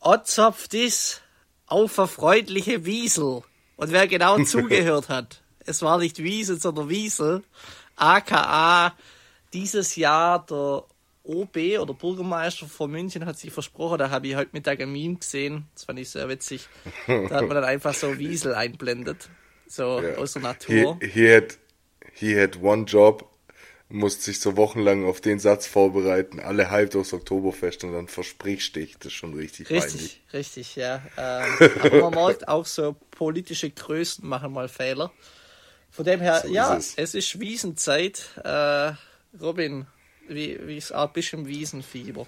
Otzopft ist auf eine freundliche Wiesel. Und wer genau zugehört hat, es war nicht Wiesel, sondern Wiesel, aka dieses Jahr der OB oder Bürgermeister von München hat sich versprochen, da habe ich heute Mittag ein Meme gesehen, das fand ich sehr witzig. Da hat man dann einfach so Wiesel einblendet, so ja. aus der Natur. He, he, had, he had one job, musste sich so wochenlang auf den Satz vorbereiten, alle hyped aufs Oktoberfest und dann versprichst dich, das ist schon richtig Richtig, peinlich. richtig, ja. Ähm, aber man merkt auch so, politische Größen machen mal Fehler. Von dem her, so ja, es. es. ist Wiesenzeit. Äh, Robin, wie, wie ist ein bisschen Wiesenfieber?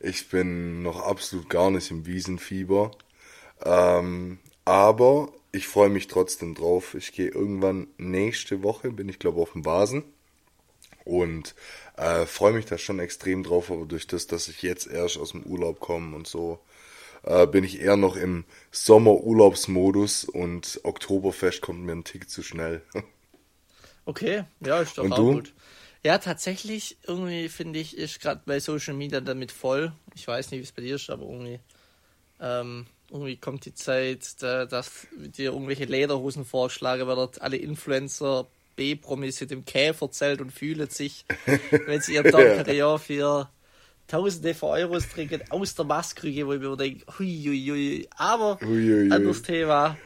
Ich bin noch absolut gar nicht im Wiesenfieber. Ähm, aber ich freue mich trotzdem drauf. Ich gehe irgendwann nächste Woche, bin ich glaube auf dem Vasen. Und äh, freue mich da schon extrem drauf, aber durch das, dass ich jetzt erst aus dem Urlaub komme und so, äh, bin ich eher noch im Sommerurlaubsmodus und Oktoberfest kommt mir ein Tick zu schnell. okay, ja, ist doch und auch du? gut. Ja, tatsächlich, irgendwie finde ich, ist gerade bei Social Media damit voll. Ich weiß nicht, wie es bei dir ist, aber irgendwie, ähm, irgendwie kommt die Zeit, da, dass dir irgendwelche Lederhosen vorschlagen werden, alle Influencer, B-Promis mit dem Käfer zählt und fühlen sich, wenn sie ihr Dom für Tausende von Euros trinken aus der Maske, wo ich mir denke, huiuiui, aber Uiuiui. anderes Thema.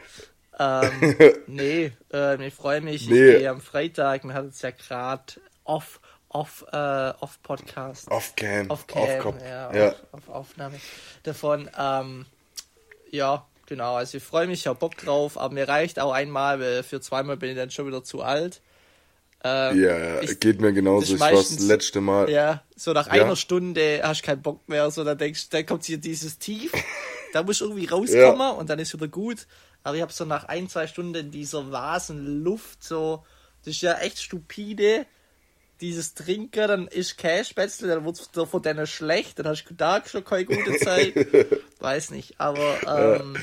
Ähm, nee, äh, ich freue mich. Nee. Ich gehe am Freitag, wir hatten es ja gerade off, off, äh, off Podcast. Off Cam. Off Cam, off ja, ja. Auf, auf, Aufnahme davon. Ähm, ja, genau, also ich freue mich, ich habe Bock drauf, aber mir reicht auch einmal, weil für zweimal bin ich dann schon wieder zu alt. Ähm, ja, ich, geht mir genauso. Ich war das letzte Mal. Ja, so nach ja. einer Stunde hast du keinen Bock mehr, so dann denkst dann kommt hier dieses Tief, da muss irgendwie rauskommen ja. und dann ist wieder gut. Aber ich habe so nach ein, zwei Stunden in dieser Vasenluft so, das ist ja echt stupide, dieses Trinken, dann ist Käsespätzle, dann wird es von denen schlecht, dann hast du da schon keine gute Zeit. Weiß nicht, aber ähm,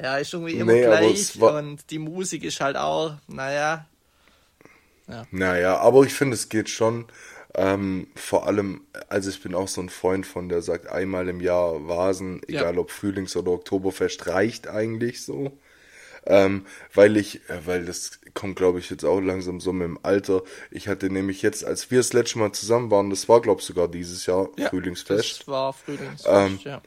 ja. ist irgendwie immer nee, gleich und die Musik ist halt auch, naja, ja. Naja, aber ich finde, es geht schon. Ähm, vor allem, also ich bin auch so ein Freund von, der sagt, einmal im Jahr Vasen, egal ja. ob Frühlings- oder Oktoberfest, reicht eigentlich so. Ähm, weil ich, äh, weil das kommt, glaube ich, jetzt auch langsam so mit dem Alter. Ich hatte nämlich jetzt, als wir das letzte Mal zusammen waren, das war, glaube ich, sogar dieses Jahr ja, Frühlingsfest. Das war Frühlingsfest, ähm, ja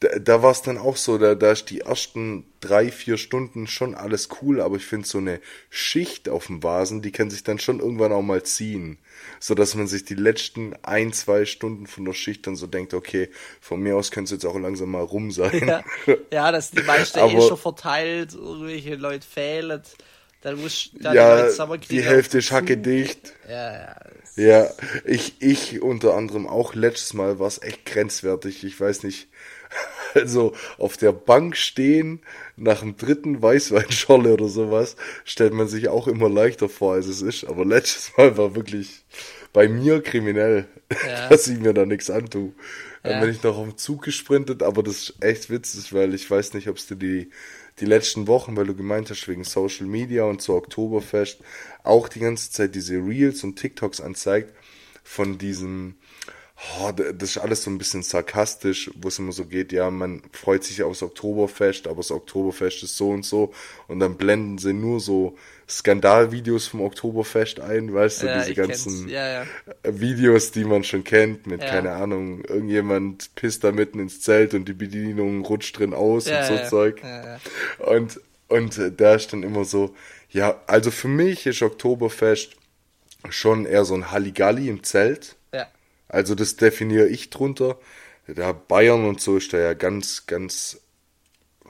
da, da war es dann auch so, da, da ist die ersten drei, vier Stunden schon alles cool, aber ich finde so eine Schicht auf dem Vasen, die kann sich dann schon irgendwann auch mal ziehen. So dass man sich die letzten ein, zwei Stunden von der Schicht dann so denkt, okay, von mir aus könnte es jetzt auch langsam mal rum sein. Ja, ja dass die meiste aber, eh schon verteilt, irgendwelche Leute fehlen. Dann muss dann ja, die, die Hälfte ist hacke dicht. Ja, ja. Ja, ich, ich unter anderem auch letztes Mal war es echt grenzwertig. Ich weiß nicht, also auf der Bank stehen nach dem dritten Weißweinscholle oder sowas, stellt man sich auch immer leichter vor, als es ist. Aber letztes Mal war wirklich bei mir kriminell, ja. dass ich mir da nichts antue. Ja. Dann bin ich noch auf dem Zug gesprintet, aber das ist echt witzig, weil ich weiß nicht, ob es dir die, die letzten Wochen, weil du gemeint hast, wegen Social Media und zur Oktoberfest, auch die ganze Zeit diese Reels und TikToks anzeigt von diesem oh, das ist alles so ein bisschen sarkastisch, wo es immer so geht, ja, man freut sich aufs Oktoberfest, aber das Oktoberfest ist so und so. Und dann blenden sie nur so Skandalvideos vom Oktoberfest ein, weißt du, ja, diese ganzen ja, ja. Videos, die man schon kennt, mit, keine Ahnung, irgendjemand pisst da mitten ins Zelt und die Bedienung rutscht drin aus und so Zeug. Und, und da ist dann immer so, ja, also für mich ist Oktoberfest schon eher so ein Halligalli im Zelt also das definiere ich drunter. Da Bayern und so ist da ja ganz, ganz,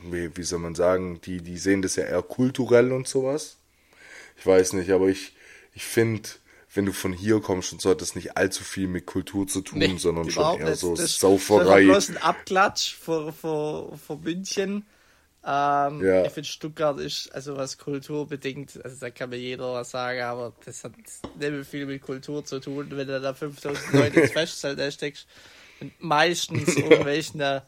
wie, wie soll man sagen, die, die sehen das ja eher kulturell und sowas. Ich weiß nicht, aber ich, ich finde, wenn du von hier kommst und so hat das nicht allzu viel mit Kultur zu tun, nee, sondern schon eher so das, Sauferei. Das ist bloß ein Abklatsch vor, vor, vor München. Ähm, ja. Ich finde, Stuttgart ist, also was Kultur bedingt, also da kann mir jeder was sagen, aber das hat nicht viel mit Kultur zu tun, wenn du da 5000 Leute ins Festzelt steckst. Meistens irgendwelchen, ja,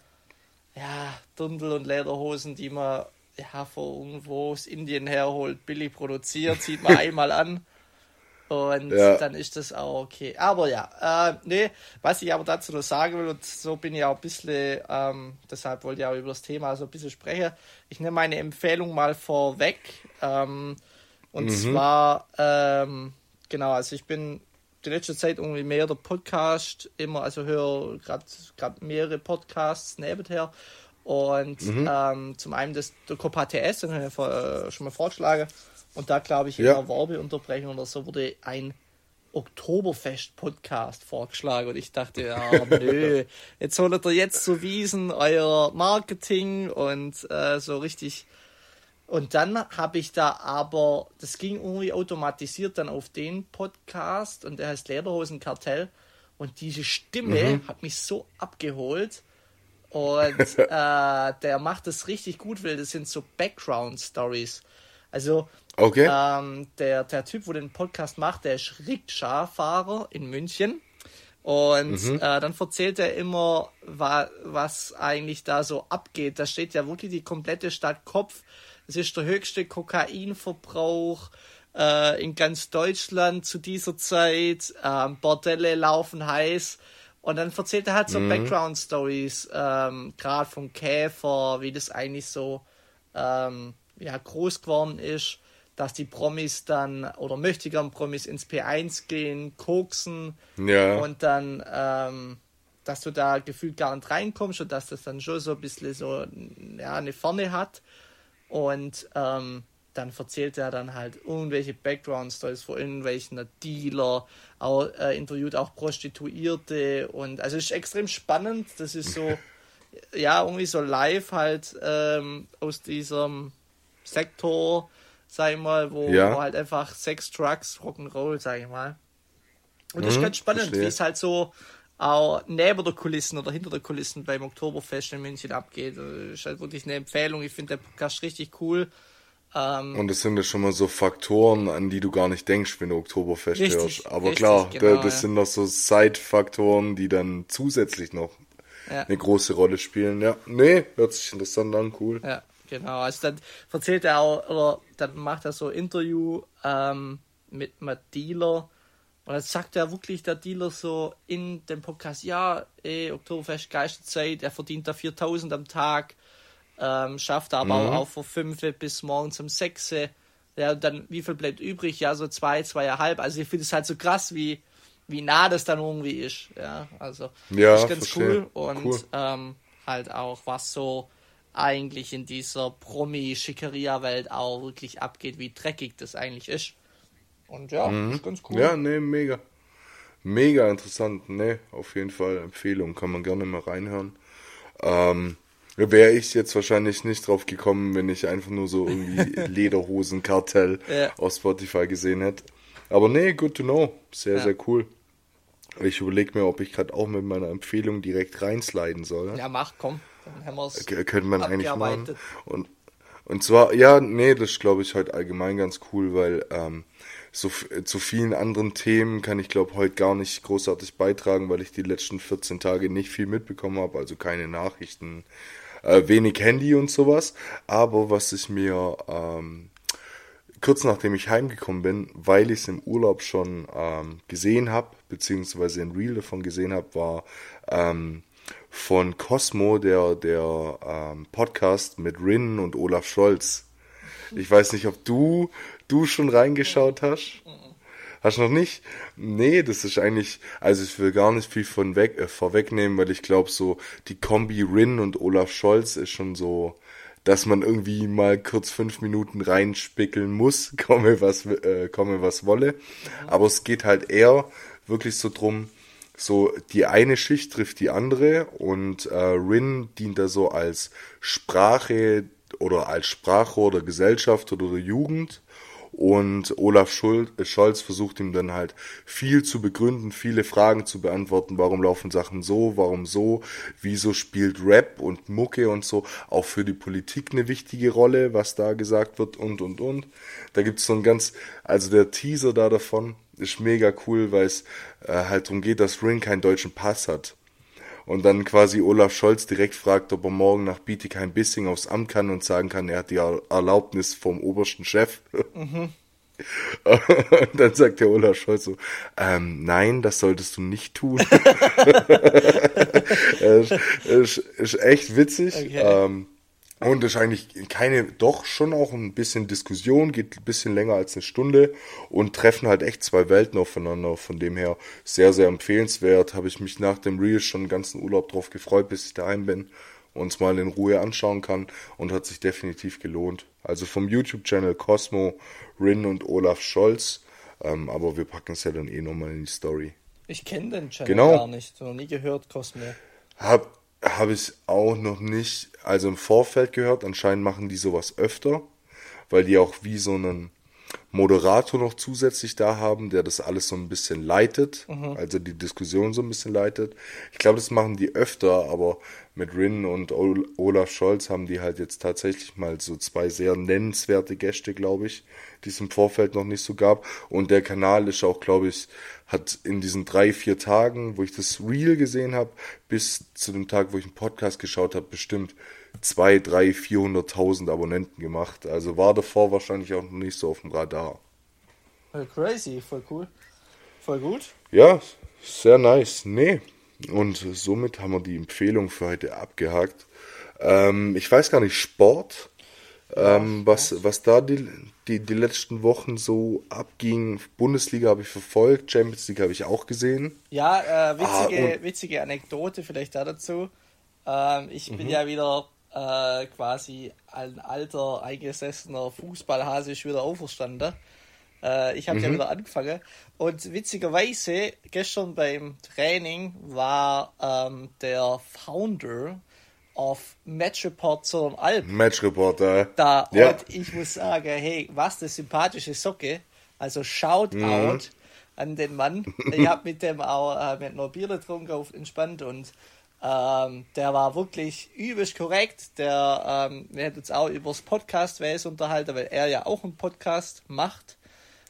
Dirndl und Lederhosen, die man ja von irgendwo aus Indien herholt, billig produziert, zieht man einmal an Und ja. dann ist das auch okay. Aber ja, äh, nee, was ich aber dazu noch sagen will, und so bin ich auch ein bisschen, ähm, deshalb wollte ich auch über das Thema so ein bisschen sprechen. Ich nehme meine Empfehlung mal vorweg. Ähm, und mhm. zwar, ähm, genau, also ich bin die letzte Zeit irgendwie mehr der Podcast, immer, also höre gerade mehrere Podcasts nebenher. Und mhm. ähm, zum einen das der Copa TS, den habe ich äh, schon mal vorgeschlagen. Und da glaube ich in ja. der Werbeunterbrechung oder so wurde ein Oktoberfest-Podcast vorgeschlagen und ich dachte, ja, nö, jetzt solltet ihr jetzt so wiesen, euer Marketing und äh, so richtig. Und dann habe ich da aber, das ging irgendwie automatisiert dann auf den Podcast und der heißt Lederhosenkartell und diese Stimme mhm. hat mich so abgeholt und äh, der macht das richtig gut, weil das sind so Background-Stories. Also Okay. Ähm, der, der Typ, wo den Podcast macht, der ist Rikscha-Fahrer in München. Und mhm. äh, dann erzählt er immer, wa was eigentlich da so abgeht. Da steht ja wirklich die komplette Stadt Kopf. Es ist der höchste Kokainverbrauch äh, in ganz Deutschland zu dieser Zeit. Ähm, Bordelle laufen heiß. Und dann erzählt er halt so mhm. Background-Stories, ähm, gerade vom Käfer, wie das eigentlich so ähm, ja, groß geworden ist dass die Promis dann oder möchtegern Promis ins P1 gehen, koksen ja. und dann, ähm, dass du da gefühlt gar nicht reinkommst und dass das dann schon so ein bisschen so ja, eine Ferne hat. Und ähm, dann erzählt er dann halt irgendwelche Background-Stories von irgendwelchen Dealer, auch, äh, interviewt auch Prostituierte und also ist extrem spannend. Das ist so, ja, irgendwie so live halt ähm, aus diesem Sektor sag ich mal, wo, ja. wo halt einfach Sex, Drugs, Rock'n'Roll, sag ich mal. Und das mhm, ist ganz spannend, wie es halt so auch neben der Kulissen oder hinter der Kulissen beim Oktoberfest in München abgeht. Das ist halt wirklich eine Empfehlung. Ich finde den Podcast richtig cool. Ähm, und das sind ja schon mal so Faktoren, an die du gar nicht denkst, wenn du Oktoberfest richtig, hörst. Aber richtig, klar, genau, das ja. sind noch so Side-Faktoren, die dann zusätzlich noch ja. eine große Rolle spielen. Ja, nee, hört sich interessant an, cool. Ja. Genau, also dann erzählt er auch, oder dann macht er so ein Interview ähm, mit einem Dealer und dann sagt er wirklich der Dealer so in dem Podcast, ja, ey, Oktoberfest, geilste Zeit, er verdient da 4000 am Tag, ähm, schafft aber mhm. auch von 5 bis morgens um 6. Ja, und dann, wie viel bleibt übrig? Ja, so zwei, zweieinhalb. Also ich finde es halt so krass, wie, wie nah das dann irgendwie ist. Ja, also ja, ist ganz verstehe. cool. Und cool. Ähm, halt auch, was so eigentlich in dieser Promi-Schickeria-Welt auch wirklich abgeht, wie dreckig das eigentlich ist. Und ja, mhm. ist ganz cool. Ja, nee, mega. Mega interessant, ne, auf jeden Fall Empfehlung, kann man gerne mal reinhören. Ähm, Wäre ich jetzt wahrscheinlich nicht drauf gekommen, wenn ich einfach nur so irgendwie Lederhosen-Kartell ja. auf Spotify gesehen hätte. Aber nee, good to know. Sehr, ja. sehr cool. Ich überlege mir, ob ich gerade auch mit meiner Empfehlung direkt reinsliden soll. Ja, mach, komm. Wir's Könnte man eigentlich machen. Und, und zwar, ja, nee, das glaube ich heute allgemein ganz cool, weil ähm, so zu vielen anderen Themen kann ich glaube heute gar nicht großartig beitragen, weil ich die letzten 14 Tage nicht viel mitbekommen habe, also keine Nachrichten, äh, wenig Handy und sowas. Aber was ich mir ähm, kurz nachdem ich heimgekommen bin, weil ich es im Urlaub schon ähm, gesehen habe, beziehungsweise ein Reel davon gesehen habe, war ähm, von Cosmo, der, der ähm, Podcast mit Rin und Olaf Scholz. Ich weiß nicht, ob du, du schon reingeschaut hast. Hast du noch nicht? Nee, das ist eigentlich, also ich will gar nicht viel von weg, äh, vorwegnehmen, weil ich glaube so, die Kombi Rin und Olaf Scholz ist schon so, dass man irgendwie mal kurz fünf Minuten reinspickeln muss, komme was, äh, komme was wolle. Aber es geht halt eher wirklich so drum, so die eine Schicht trifft die andere und äh, Rin dient da so als Sprache oder als Sprachrohr der Gesellschaft oder der Jugend und Olaf Scholz versucht ihm dann halt viel zu begründen, viele Fragen zu beantworten. Warum laufen Sachen so? Warum so? Wieso spielt Rap und Mucke und so auch für die Politik eine wichtige Rolle, was da gesagt wird und und und. Da gibt's so ein ganz, also der Teaser da davon, ist mega cool, weil es äh, halt darum geht, dass Ring keinen deutschen Pass hat. Und dann quasi Olaf Scholz direkt fragt, ob er morgen nach Bietigheim-Bissing aufs Amt kann und sagen kann, er hat die Erlaubnis vom obersten Chef. Mhm. Und dann sagt der Olaf Scholz so, ähm, nein, das solltest du nicht tun. ist, ist, ist, echt witzig. Okay. Ähm, und ist eigentlich keine, doch schon auch ein bisschen Diskussion, geht ein bisschen länger als eine Stunde und treffen halt echt zwei Welten aufeinander. Von dem her sehr, sehr empfehlenswert. Habe ich mich nach dem Reel schon den ganzen Urlaub drauf gefreut, bis ich daheim bin und es mal in Ruhe anschauen kann und hat sich definitiv gelohnt. Also vom YouTube-Channel Cosmo, Rin und Olaf Scholz. Ähm, aber wir packen es ja dann eh nochmal in die Story. Ich kenne den Channel genau. gar nicht, noch nie gehört, Cosmo. Hab, habe ich auch noch nicht, also im Vorfeld gehört. Anscheinend machen die sowas öfter, weil die auch wie so einen Moderator noch zusätzlich da haben, der das alles so ein bisschen leitet, mhm. also die Diskussion so ein bisschen leitet. Ich glaube, das machen die öfter, aber mit Rin und Olaf Scholz haben die halt jetzt tatsächlich mal so zwei sehr nennenswerte Gäste, glaube ich, die es im Vorfeld noch nicht so gab. Und der Kanal ist auch, glaube ich, hat in diesen drei, vier Tagen, wo ich das Real gesehen habe, bis zu dem Tag, wo ich einen Podcast geschaut habe, bestimmt zwei, drei, vierhunderttausend Abonnenten gemacht. Also war davor wahrscheinlich auch noch nicht so auf dem Radar. Crazy, voll cool. Voll gut. Ja, sehr nice. Nee. Und somit haben wir die Empfehlung für heute abgehakt. Ähm, ich weiß gar nicht, Sport ähm, was, was da die, die, die letzten Wochen so abging, Bundesliga habe ich verfolgt, Champions League habe ich auch gesehen. Ja, äh, witzige, ah, witzige Anekdote vielleicht da dazu. Ähm, ich bin mhm. ja wieder äh, quasi ein alter, eingesessener Fußballhase ist wieder auferstanden. Äh, ich habe mhm. ja wieder angefangen. Und witzigerweise, gestern beim Training war ähm, der Founder auf Match Report zur Alp. Match Reporter. Da, ja. und ich muss sagen, hey, was eine sympathische Socke. Also Shoutout mhm. an den Mann. Ich habe mit dem auch äh, mit noch Bier getrunken, auf entspannt und ähm, der war wirklich übelst korrekt. Der, ähm, wir hätten uns auch über das Podcast unterhalten, weil er ja auch einen Podcast macht.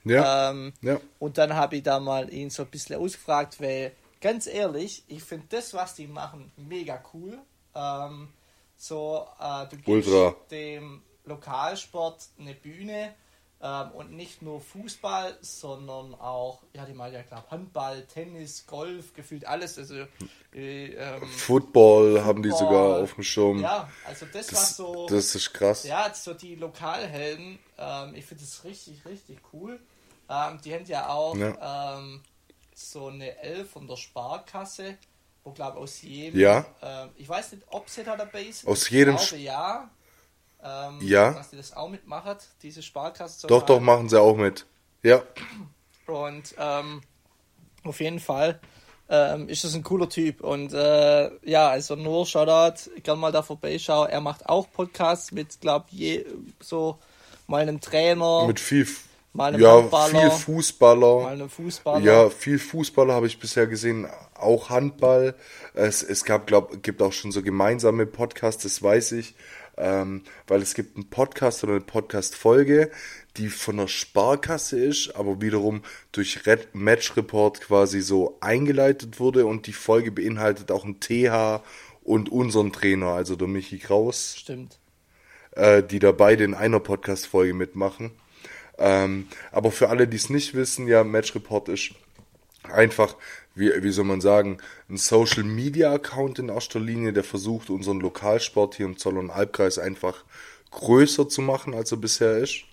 Ja. Ähm, ja. Und dann habe ich da mal ihn so ein bisschen ausgefragt, weil ganz ehrlich, ich finde das, was die machen, mega cool. Ähm, so, äh, du gibst Ultra. dem Lokalsport eine Bühne ähm, und nicht nur Fußball, sondern auch, ja, die mal ja klar, Handball, Tennis, Golf, gefühlt alles. Also, äh, ähm, Football, Football haben die sogar auf dem Schirm. Ja, also das, das war so. Das ist krass. Ja, so die Lokalhelden. Ähm, ich finde das richtig, richtig cool. Ähm, die haben ja auch ja. Ähm, so eine Elf von der Sparkasse wo glaube aus jedem. Ja. Äh, ich weiß nicht, ob sie da dabei ist. Aus jedem. Ich glaube, ja. Ähm, ja. Dass die das auch mitmachen, diese Sparkasse. Doch, doch, machen sie auch mit. Ja. Und ähm, auf jeden Fall ähm, ist das ein cooler Typ. Und äh, ja, also nur Shoutout, gerne mal da vorbeischauen. Er macht auch Podcasts mit, glaube ich, so mal einem Trainer. Mit viel Mal einem ja, Handballer, viel Fußballer. Mal einem Fußballer. Ja, viel Fußballer habe ich bisher gesehen, auch Handball. Es, es gab, glaub, gibt auch schon so gemeinsame Podcasts, das weiß ich. Ähm, weil es gibt einen Podcast oder eine Podcast-Folge, die von der Sparkasse ist, aber wiederum durch Red Match Report quasi so eingeleitet wurde und die Folge beinhaltet auch einen TH und unseren Trainer, also der Michi Kraus. Stimmt. Äh, die da beide in einer Podcast-Folge mitmachen. Ähm, aber für alle, die es nicht wissen, ja, Match Report ist einfach, wie, wie soll man sagen, ein Social Media Account in erster Linie, der versucht, unseren Lokalsport hier im Zoll- und Albkreis einfach größer zu machen, als er bisher ist.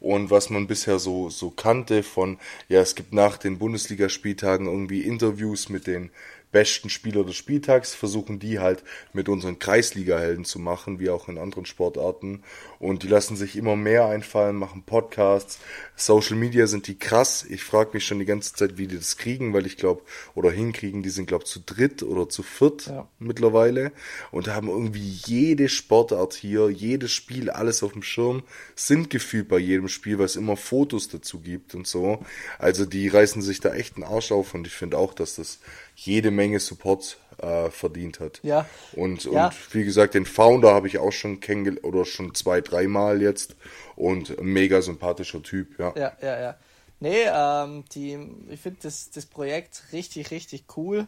Und was man bisher so, so kannte von, ja, es gibt nach den Bundesligaspieltagen irgendwie Interviews mit den besten Spieler des Spieltags, versuchen die halt mit unseren Kreisliga-Helden zu machen, wie auch in anderen Sportarten. Und die lassen sich immer mehr einfallen, machen Podcasts. Social Media sind die krass. Ich frage mich schon die ganze Zeit, wie die das kriegen, weil ich glaube, oder hinkriegen, die sind, glaube zu dritt oder zu viert ja. mittlerweile und haben irgendwie jede Sportart hier, jedes Spiel, alles auf dem Schirm, sind gefühlt bei jedem Spiel, weil es immer Fotos dazu gibt und so. Also die reißen sich da echt einen Arsch auf und ich finde auch, dass das jede Menge Support äh, verdient hat. Ja. Und, und ja. wie gesagt, den Founder habe ich auch schon kennengelernt oder schon zwei, dreimal jetzt und mega sympathischer Typ, ja. Ja, ja, ja. Nee, ähm, die, ich finde das, das Projekt richtig, richtig cool.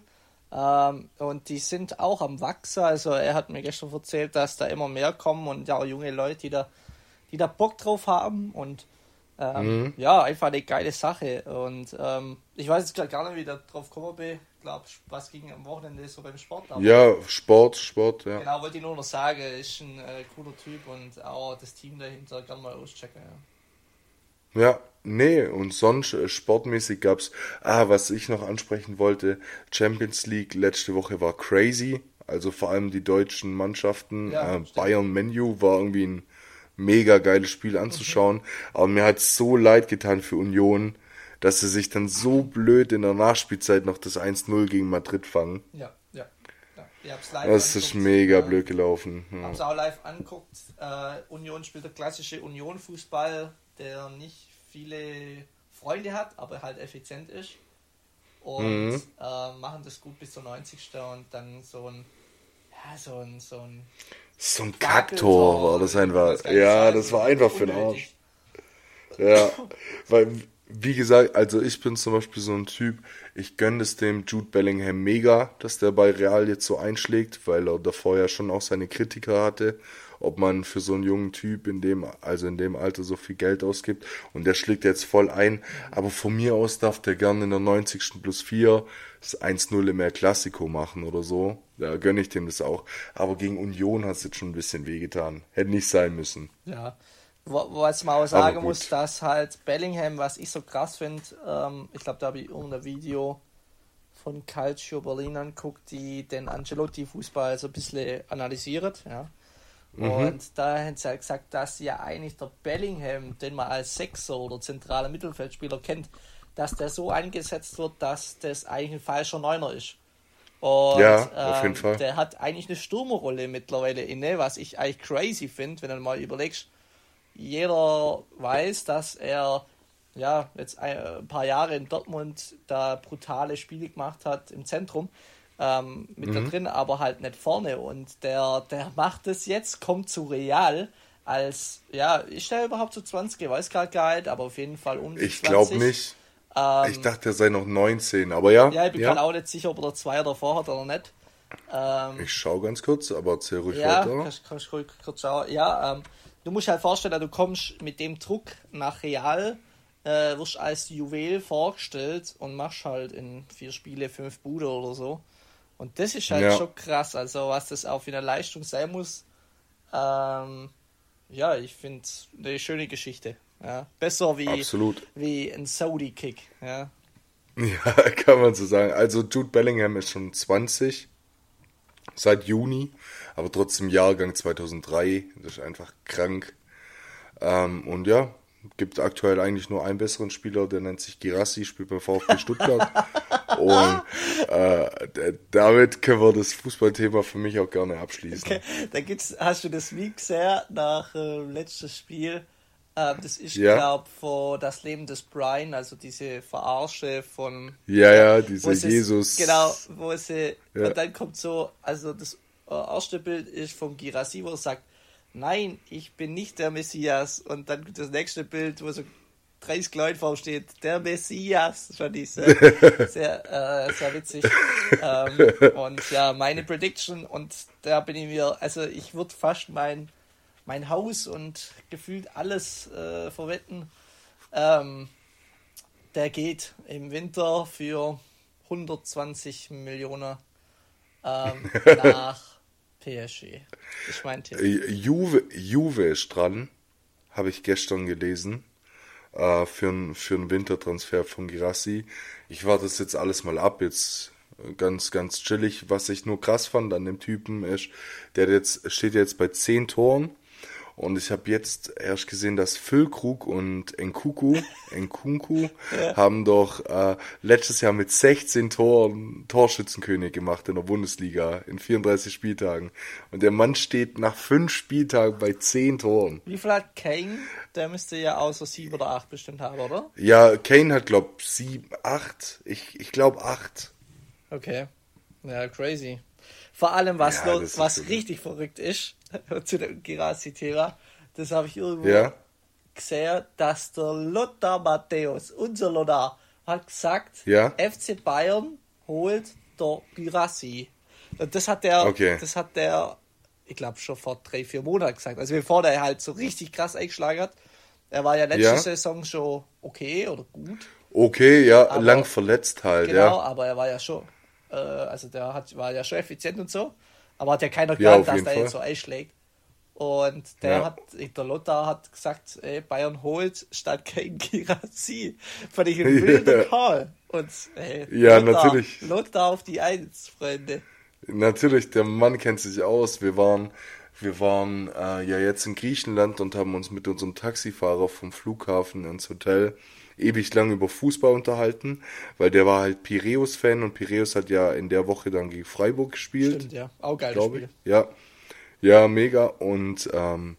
Ähm, und die sind auch am Wachsen. Also er hat mir gestern erzählt, dass da immer mehr kommen und ja auch junge Leute, die da, die da Bock drauf haben. Und Ähm, mhm. Ja, einfach eine geile Sache. Und ähm, ich weiß jetzt gar nicht, wie der drauf gekommen bin. Ich glaube, was ging am Wochenende so beim Sport. Aber ja, Sport, Sport, ja. Genau, wollte ich nur noch sagen, ist ein äh, cooler Typ und auch das Team dahinter kann mal auschecken. Ja. ja, nee, und sonst äh, sportmäßig gab es, ah, was ich noch ansprechen wollte, Champions League letzte Woche war crazy. Also vor allem die deutschen Mannschaften. Ja, äh, Bayern Menu war irgendwie ein mega geiles Spiel anzuschauen. Mhm. Aber mir hat so leid getan für Union, dass sie sich dann so blöd in der Nachspielzeit noch das 1-0 gegen Madrid fangen. Ja, ja. ja. das ist mega äh, blöd gelaufen. Ja. Hab's auch live anguckt. Äh, Union spielt der klassische Union-Fußball, der nicht viele Freunde hat, aber halt effizient ist. Und mhm. äh, machen das gut bis zur 90. und dann so ein, ja, so ein, so ein so ein Kacktor war das einfach. Ja, das war einfach für den Arsch. Ja, weil, wie gesagt, also ich bin zum Beispiel so ein Typ, ich gönne es dem Jude Bellingham mega, dass der bei Real jetzt so einschlägt, weil er davor ja schon auch seine Kritiker hatte, ob man für so einen jungen Typ in dem, also in dem Alter so viel Geld ausgibt und der schlägt jetzt voll ein, aber von mir aus darf der gerne in der 90. plus 4 das 1-0 im El machen oder so. Da gönne ich dem das auch. Aber gegen Union hat es jetzt schon ein bisschen wehgetan. Hätte nicht sein müssen. Ja. Was man auch sagen muss, dass halt Bellingham, was ich so krass finde, ähm, ich glaube, da habe ich irgendein Video von Calcio Berlin anguckt, die den Ancelotti-Fußball so ein bisschen analysiert, ja. Mhm. Und da haben sie halt gesagt, dass ja eigentlich der Bellingham, den man als Sechser oder zentraler Mittelfeldspieler kennt, dass der so eingesetzt wird, dass das eigentlich ein falscher Neuner ist. Und, ja, auf jeden ähm, Fall. Der hat eigentlich eine Sturmerrolle mittlerweile inne, was ich eigentlich crazy finde, wenn du mal überlegst. Jeder weiß, dass er ja jetzt ein paar Jahre in Dortmund da brutale Spiele gemacht hat im Zentrum ähm, mit mhm. da drin, aber halt nicht vorne. Und der, der macht es jetzt, kommt zu Real als, ja, ist der überhaupt zu so 20? Ich weiß gerade gar nicht, aber auf jeden Fall um Ich glaube nicht. Ähm, ich dachte, er sei noch 19, aber ja. Ja, ich bin ja. auch nicht sicher, ob er zwei davor hat oder nicht. Ähm, ich schaue ganz kurz, aber erzähl ruhig ja, weiter. Kannst, kannst ruhig kurz schauen. Ja, ähm, du musst halt vorstellen, du kommst mit dem Druck nach Real, äh, wirst als Juwel vorgestellt und machst halt in vier Spiele fünf Bude oder so. Und das ist halt ja. schon krass, also was das auch für eine Leistung sein muss. Ähm, ja, ich finde eine schöne Geschichte. Ja, besser wie, Absolut. wie ein Saudi-Kick. Ja. ja, kann man so sagen. Also Jude Bellingham ist schon 20 seit Juni, aber trotzdem Jahrgang 2003. Das ist einfach krank. Ähm, und ja, gibt aktuell eigentlich nur einen besseren Spieler, der nennt sich Girassi, spielt beim VfB Stuttgart. und äh, damit können wir das Fußballthema für mich auch gerne abschließen. Okay. Da gibt's, hast du das wie gesehen nach äh, letztes Spiel? Ähm, das ist, ja. glaube vor das Leben des Brian, also diese Verarsche von. Ja, ja, diese Jesus. genau, wo sie. Ja. Und dann kommt so, also das äh, erste Bild ist vom Girassi, wo er sagt, nein, ich bin nicht der Messias. Und dann das nächste Bild, wo so 30 Leute vorsteht, der Messias. Fand ich sehr, sehr, äh, sehr witzig. ähm, und ja, meine Prediction, und da bin ich mir, also ich würde fast mein mein Haus und gefühlt alles äh, verwetten. Ähm, der geht im Winter für 120 Millionen ähm, nach PSG. Ich meinte. Äh, Juve, Juve ist dran, habe ich gestern gelesen, äh, für einen für Wintertransfer von Girassi. Ich warte das jetzt alles mal ab. Jetzt ganz, ganz chillig. Was ich nur krass fand an dem Typen ist, der jetzt steht jetzt bei 10 Toren und ich habe jetzt erst gesehen, dass Füllkrug und Nkuku, Nkunku ja. haben doch äh, letztes Jahr mit 16 Toren Torschützenkönig gemacht in der Bundesliga in 34 Spieltagen. Und der Mann steht nach fünf Spieltagen bei 10 Toren. Wie viel hat Kane? Der müsste ja außer sieben oder acht bestimmt haben, oder? Ja, Kane hat, glaub sieben, acht. Ich, ich glaube acht. Okay. Ja, crazy. Vor allem, was, ja, was richtig verrückt ist, zu dem Girassi-Thema, das habe ich irgendwo ja. gesehen, dass der Lothar Matthäus, unser Lothar, hat gesagt, ja. FC Bayern holt der Girassi. Und das hat der, okay. das hat der, ich glaube schon vor drei, vier Monaten gesagt. Also bevor der halt so richtig krass eingeschlagen hat. Er war ja letzte. Saison schon okay oder gut. Okay, ja, aber, lang verletzt halt, genau, ja. Genau, aber er war ja schon, äh, also der hat, war ja schon effizient und so. Aber hat ja keiner geglaubt, ja, dass der jetzt so einschlägt. Und der ja. hat, der Lothar hat gesagt, ey, Bayern holt statt kein Girassi. Fand ich einen wilden ja. Call. Und ey, ja, Lothar, natürlich. Lothar auf die Eins, Freunde. Natürlich, der Mann kennt sich aus. Wir waren, wir waren äh, ja jetzt in Griechenland und haben uns mit unserem Taxifahrer vom Flughafen ins Hotel ewig lang über Fußball unterhalten, weil der war halt Piräus-Fan und Piräus hat ja in der Woche dann gegen Freiburg gespielt. Stimmt, ja. Auch geiles Spiel. Ich. Ja. Ja, mega. Und ähm,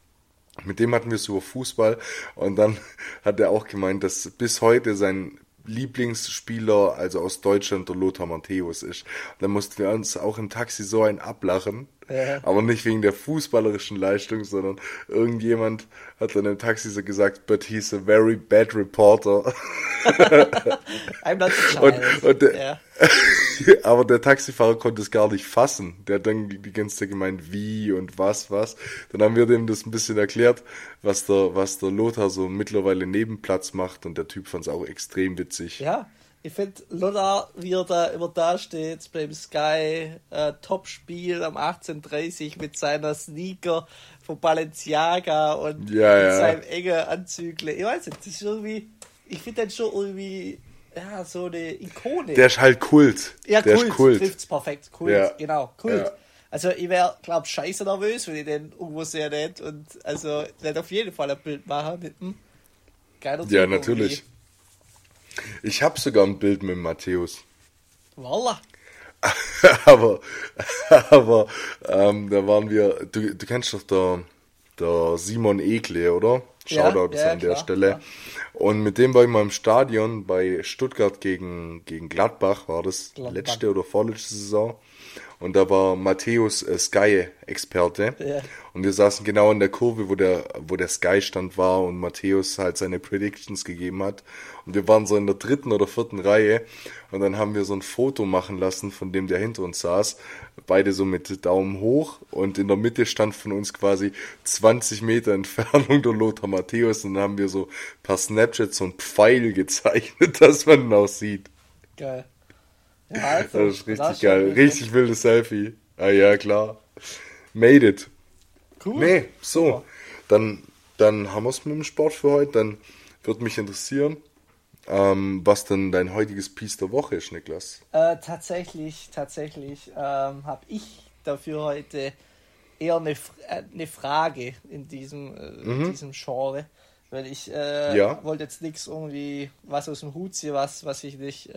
mit dem hatten wir es über Fußball und dann hat er auch gemeint, dass bis heute sein Lieblingsspieler, also aus Deutschland, der Lothar Matthäus ist. Und dann mussten wir uns auch im Taxi so ein ablachen. Ja. Aber nicht wegen der fußballerischen Leistung, sondern irgendjemand hat dann im Taxi so gesagt, but he's a very bad reporter. I'm not und, und der, yeah. aber der Taxifahrer konnte es gar nicht fassen. Der hat dann die ganze Zeit gemeint, wie und was, was. Dann haben wir dem das ein bisschen erklärt, was der, was der Lothar so mittlerweile Nebenplatz macht und der Typ fand es auch extrem witzig. Ja, ich finde Lothar, wie er da immer da steht beim Sky äh, Top-Spiel am 18.30 mit seiner Sneaker von Balenciaga und ja, ja. seinem engen Anzügle. Ich weiß nicht, das ist irgendwie, ich finde das schon irgendwie ja, so eine Ikone. Der ist halt Kult. Ja, der Kult, ist Kult. trifft's perfekt. Kult, ja. genau, Kult. Also ich wäre, glaube scheiße nervös, wenn ich den irgendwo sehr nett und also werde auf jeden Fall ein Bild machen mit dem geiler Ja, natürlich. Irgendwie. Ich habe sogar ein Bild mit Matthäus. Voila. aber aber ähm, da waren wir, du, du kennst doch der, der Simon Ekle, oder? Shoutout ja, ja, an der klar, Stelle. Klar. Und mit dem war ich mal im Stadion bei Stuttgart gegen, gegen Gladbach, war das Gladbach. letzte oder vorletzte Saison. Und da war Matthäus äh, Sky-Experte. Ja. Und wir saßen genau in der Kurve, wo der, wo der Sky-Stand war und Matthäus halt seine Predictions gegeben hat. Und wir waren so in der dritten oder vierten Reihe. Und dann haben wir so ein Foto machen lassen, von dem der hinter uns saß. Beide so mit Daumen hoch. Und in der Mitte stand von uns quasi 20 Meter Entfernung der Lothar Matthäus. Und dann haben wir so per Snapchat so ein Pfeil gezeichnet, dass man ihn auch sieht. Geil. Also, das ist richtig geil. Richtig wildes Selfie. Ah ja, klar. Made it. Cool. Nee, so. Dann, dann haben wir es mit dem Sport für heute. Dann würde mich interessieren, ähm, was denn dein heutiges Piece der Woche ist, Niklas. Äh, tatsächlich, tatsächlich ähm, habe ich dafür heute eher eine, äh, eine Frage in diesem, äh, mhm. diesem Genre. Weil ich äh, ja. wollte jetzt nichts irgendwie, was aus dem Hut ziehen, was, was ich nicht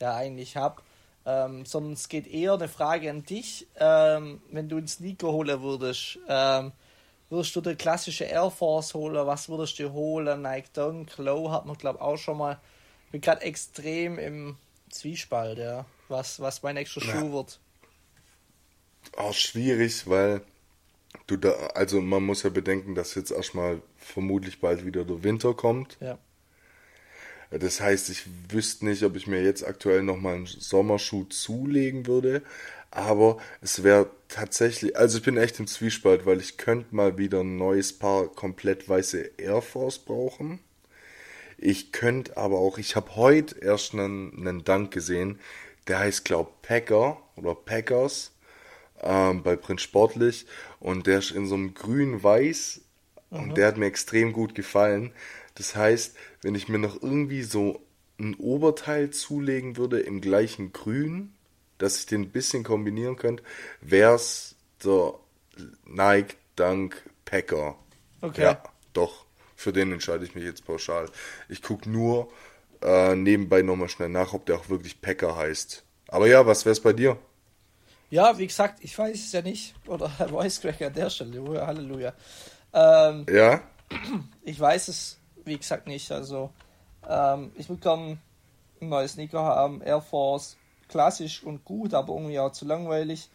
ja eigentlich habe. Ähm, sondern es geht eher eine Frage an dich. Ähm, wenn du einen Sneaker holen würdest, ähm, würdest du der klassische Air Force holen? Was würdest du holen? Nike Dunk, Low hat man glaube ich auch schon mal. Ich bin gerade extrem im Zwiespalt, ja. Was, was mein nächster ja. Schuh wird. Auch schwierig, weil du da, also man muss ja bedenken, dass jetzt erstmal vermutlich bald wieder der Winter kommt. Ja. Das heißt, ich wüsste nicht, ob ich mir jetzt aktuell nochmal einen Sommerschuh zulegen würde. Aber es wäre tatsächlich, also ich bin echt im Zwiespalt, weil ich könnte mal wieder ein neues Paar komplett weiße Air Force brauchen. Ich könnte aber auch, ich habe heute erst einen, einen Dank gesehen, der heißt, glaub Packer oder Packers ähm, bei Prinz Sportlich und der ist in so einem grün-weiß und mhm. der hat mir extrem gut gefallen. Das heißt, wenn ich mir noch irgendwie so ein Oberteil zulegen würde im gleichen Grün, dass ich den ein bisschen kombinieren könnte, wäre es der Nike Dunk Packer. Okay. Ja, doch. Für den entscheide ich mich jetzt pauschal. Ich gucke nur äh, nebenbei nochmal schnell nach, ob der auch wirklich Packer heißt. Aber ja, was wäre es bei dir? Ja, wie gesagt, ich weiß es ja nicht. Oder Voice Cracker an der Stelle. Halleluja. Ähm, ja? Ich weiß es wie gesagt nicht. Also ähm, ich würde gerne ein neues Sneaker haben. Air Force, klassisch und gut, aber irgendwie auch zu langweilig.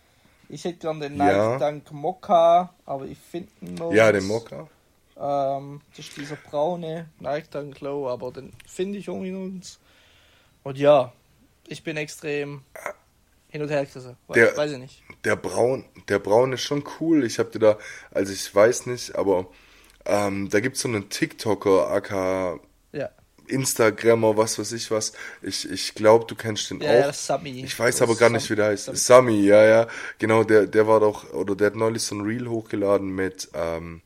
Ich hätte gern den Nike ja. Dunk Mokka, aber ich finde noch. Ja, den Mokka. Ähm, das ist dieser braune Nike Dunk Low, aber den finde ich irgendwie uns. Und ja, ich bin extrem hin und her gerissen. Der, weiß ich nicht. Der Braun, der Braun ist schon cool. Ich habe dir da, also ich weiß nicht, aber Ähm, da gibt es so einen TikToker, aka ja. Instagrammer, was weiß ich was. Ich, ich glaube, du kennst den ja, auch. Ja, Sami. Ich weiß aber gar nicht, wie der heißt. Sami. Sami, ja, ja. Genau, der, der war doch, oder der hat neulich so ein Reel hochgeladen mit ähm,